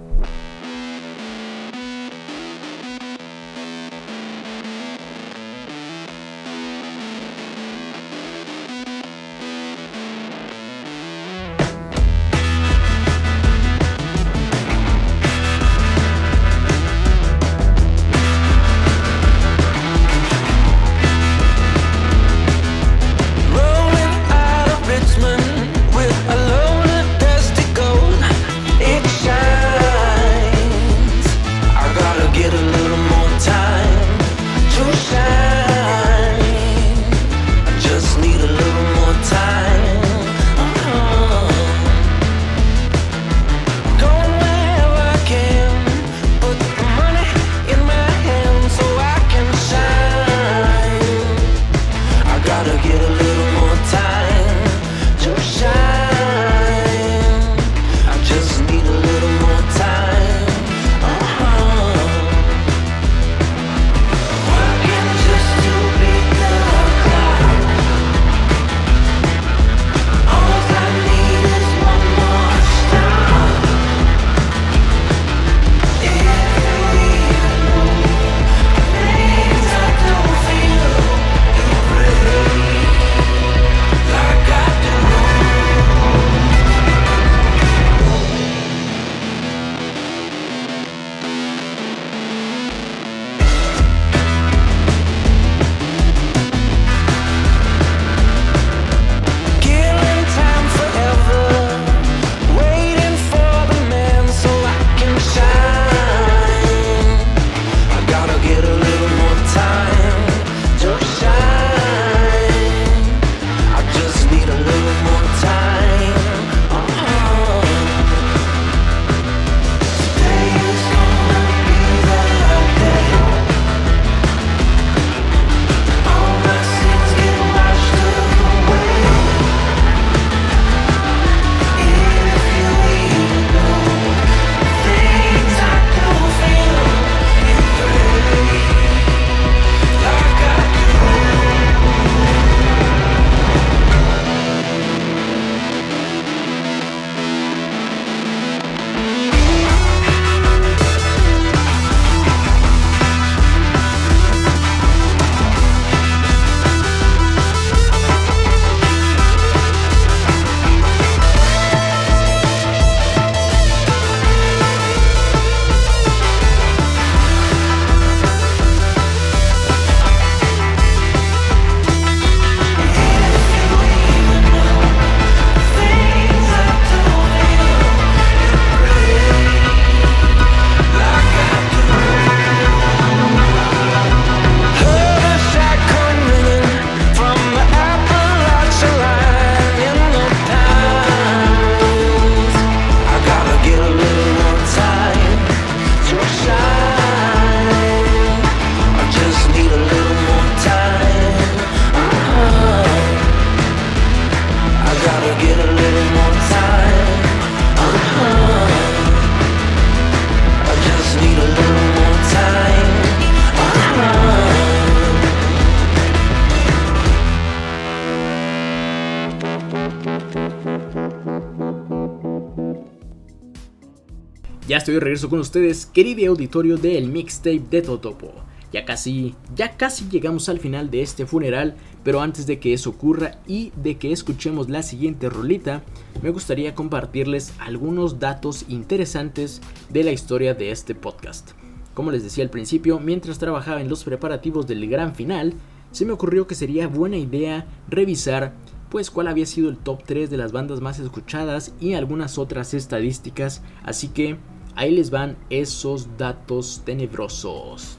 Estoy de regreso con ustedes, querido auditorio del mixtape de Totopo. Ya casi, ya casi llegamos al final de este funeral, pero antes de que eso ocurra y de que escuchemos la siguiente rolita, me gustaría compartirles algunos datos interesantes de la historia de este podcast. Como les decía al principio, mientras trabajaba en los preparativos del gran final, se me ocurrió que sería buena idea revisar pues cuál había sido el top 3 de las bandas más escuchadas y algunas otras estadísticas, así que ahí les van esos datos tenebrosos.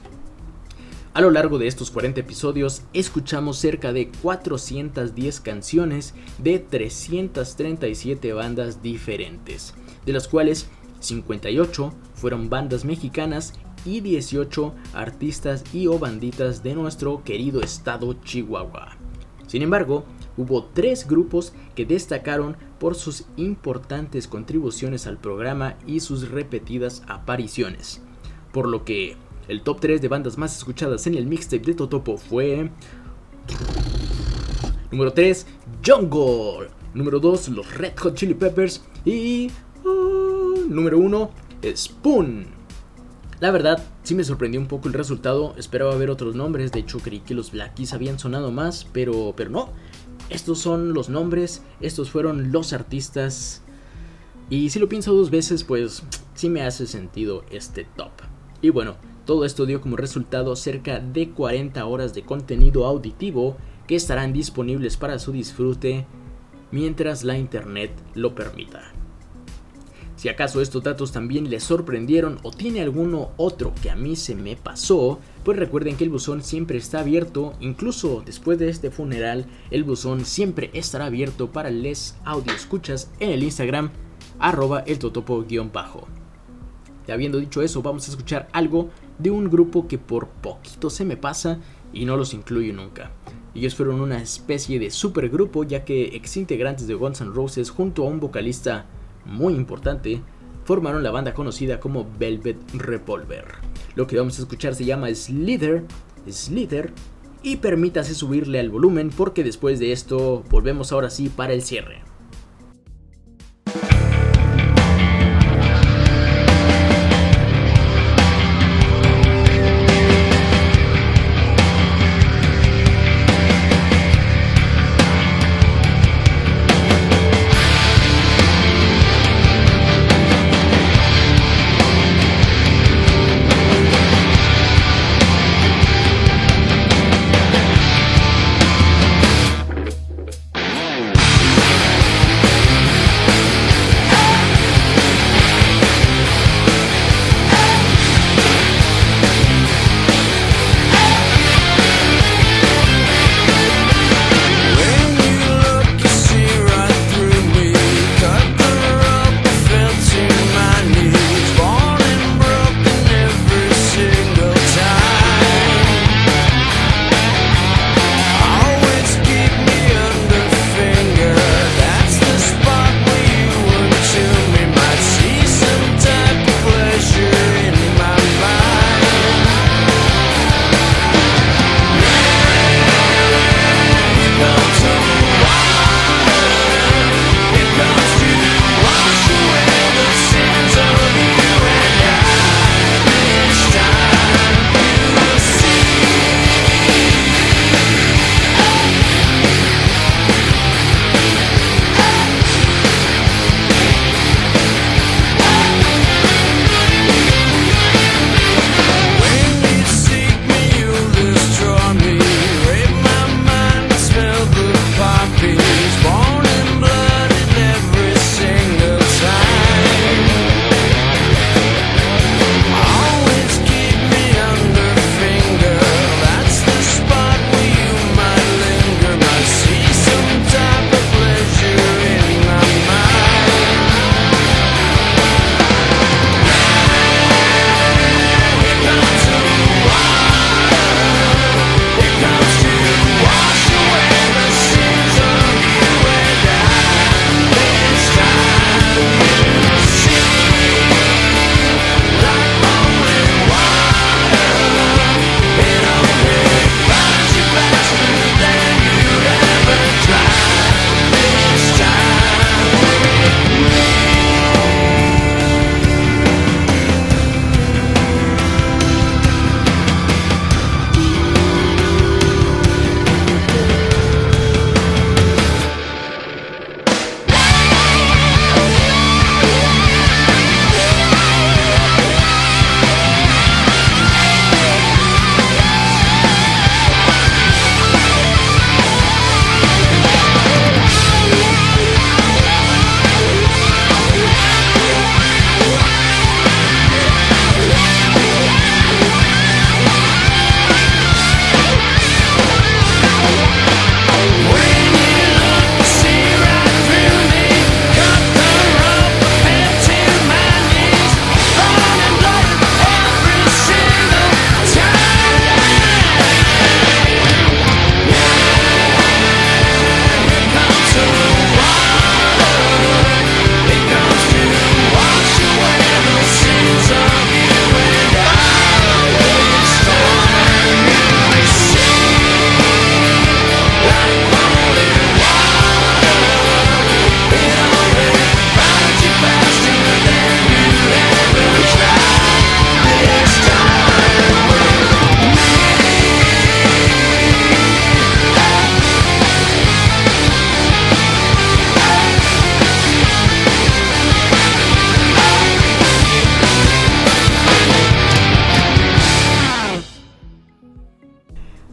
A lo largo de estos 40 episodios escuchamos cerca de 410 canciones de 337 bandas diferentes, de las cuales 58 fueron bandas mexicanas y 18 artistas y o banditas de nuestro querido estado Chihuahua. Sin embargo, hubo tres grupos que destacaron por sus importantes contribuciones al programa y sus repetidas apariciones. Por lo que el top 3 de bandas más escuchadas en el mixtape de Totopo fue... Número 3, Jungle. Número 2, los Red Hot Chili Peppers. Y... uh, número 1, Spoon. La verdad, sí me sorprendió un poco el resultado. Esperaba ver otros nombres. De hecho, creí que los Blackies habían sonado más. Pero, pero no. Estos son los nombres. Estos fueron los artistas. Y si lo pienso dos veces, pues sí me hace sentido este top. Y bueno, todo esto dio como resultado cerca de 40 horas de contenido auditivo que estarán disponibles para su disfrute mientras la internet lo permita. Si acaso estos datos también les sorprendieron o tiene alguno otro que a mí se me pasó, pues recuerden que el buzón siempre está abierto, incluso después de este funeral, el buzón siempre estará abierto para les audio escuchas en el Instagram arroba el totopo-bajo. Y habiendo dicho eso, vamos a escuchar algo de un grupo que por poquito se me pasa y no los incluyo nunca. Ellos fueron una especie de supergrupo ya que ex integrantes de Guns N' Roses junto a un vocalista muy importante formaron la banda conocida como Velvet Revolver. Lo que vamos a escuchar se llama Slither, Slither y permítase subirle al volumen porque después de esto volvemos ahora sí para el cierre.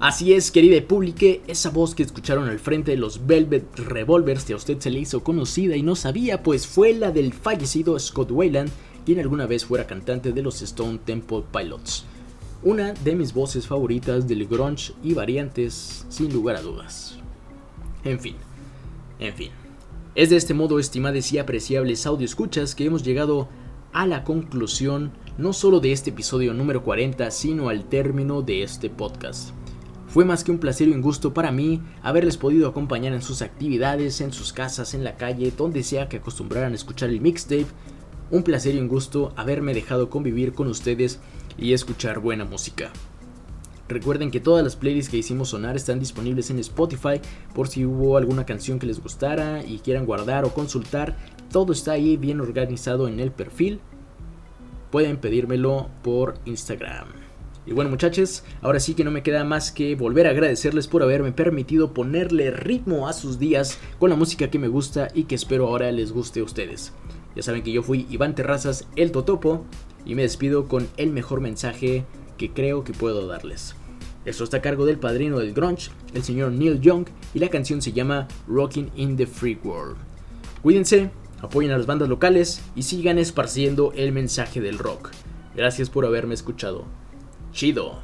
Así es, querida publique, esa voz que escucharon al frente de los Velvet Revolvers que a usted se le hizo conocida y no sabía, pues fue la del fallecido Scott Wayland, quien alguna vez fuera cantante de los Stone Temple Pilots. Una de mis voces favoritas del grunge y variantes, sin lugar a dudas. En fin, en fin. Es de este modo, estimables y apreciables audio escuchas, que hemos llegado a la conclusión no solo de este episodio número 40, sino al término de este podcast. Fue más que un placer y un gusto para mí haberles podido acompañar en sus actividades, en sus casas, en la calle, donde sea que acostumbraran a escuchar el mixtape. Un placer y un gusto haberme dejado convivir con ustedes y escuchar buena música. Recuerden que todas las playlists que hicimos sonar están disponibles en Spotify por si hubo alguna canción que les gustara y quieran guardar o consultar. Todo está ahí bien organizado en el perfil. Pueden pedírmelo por Instagram. Y bueno muchachos, ahora sí que no me queda más que volver a agradecerles por haberme permitido ponerle ritmo a sus días con la música que me gusta y que espero ahora les guste a ustedes. Ya saben que yo fui Iván Terrazas, el Totopo, y me despido con el mejor mensaje que creo que puedo darles. Esto está a cargo del padrino del grunge, el señor Neil Young, y la canción se llama Rocking in the Free World. Cuídense, apoyen a las bandas locales y sigan esparciendo el mensaje del rock. Gracias por haberme escuchado. Chido.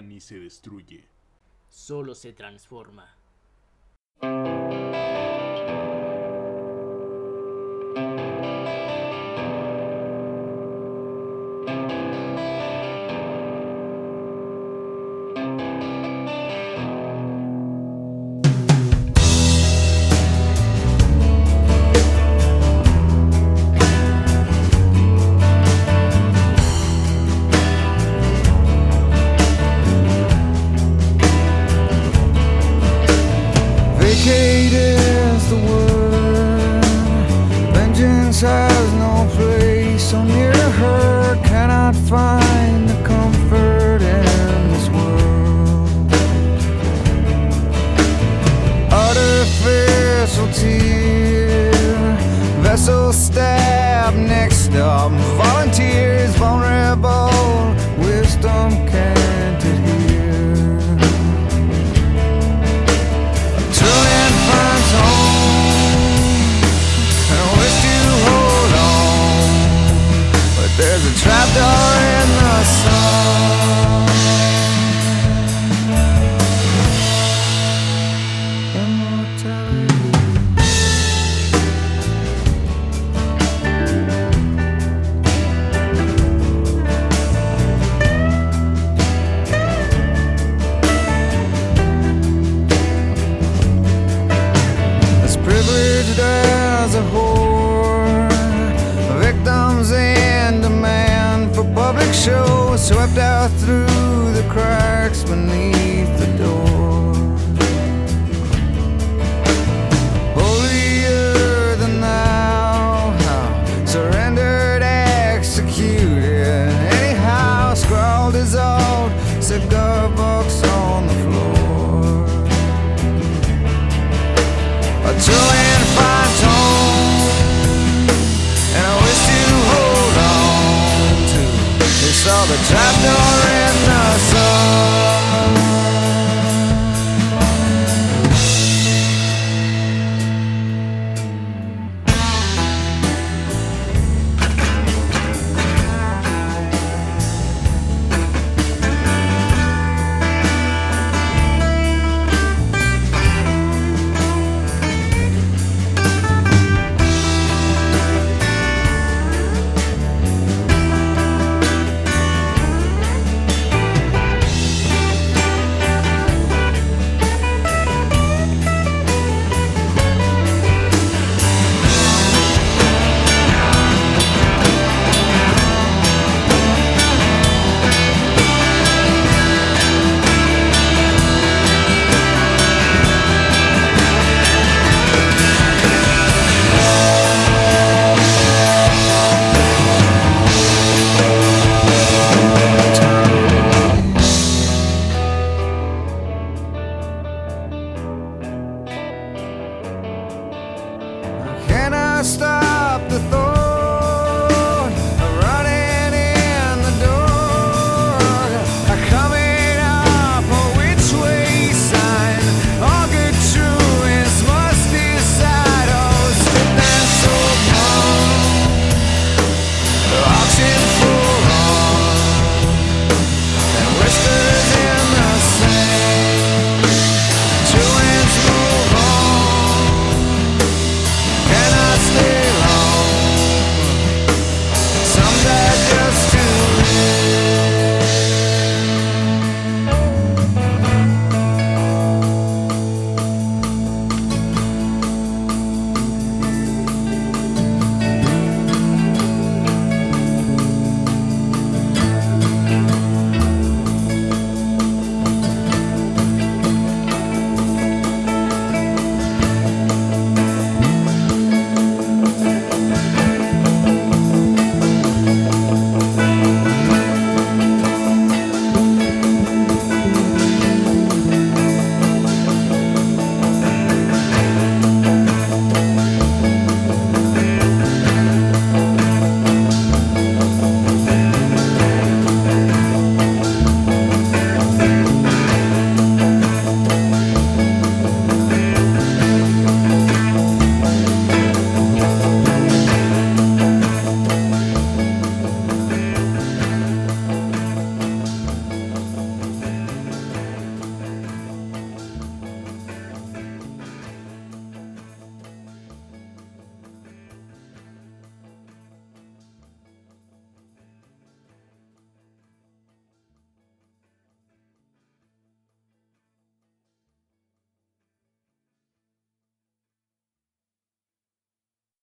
Ni se destruye. Solo se transforma.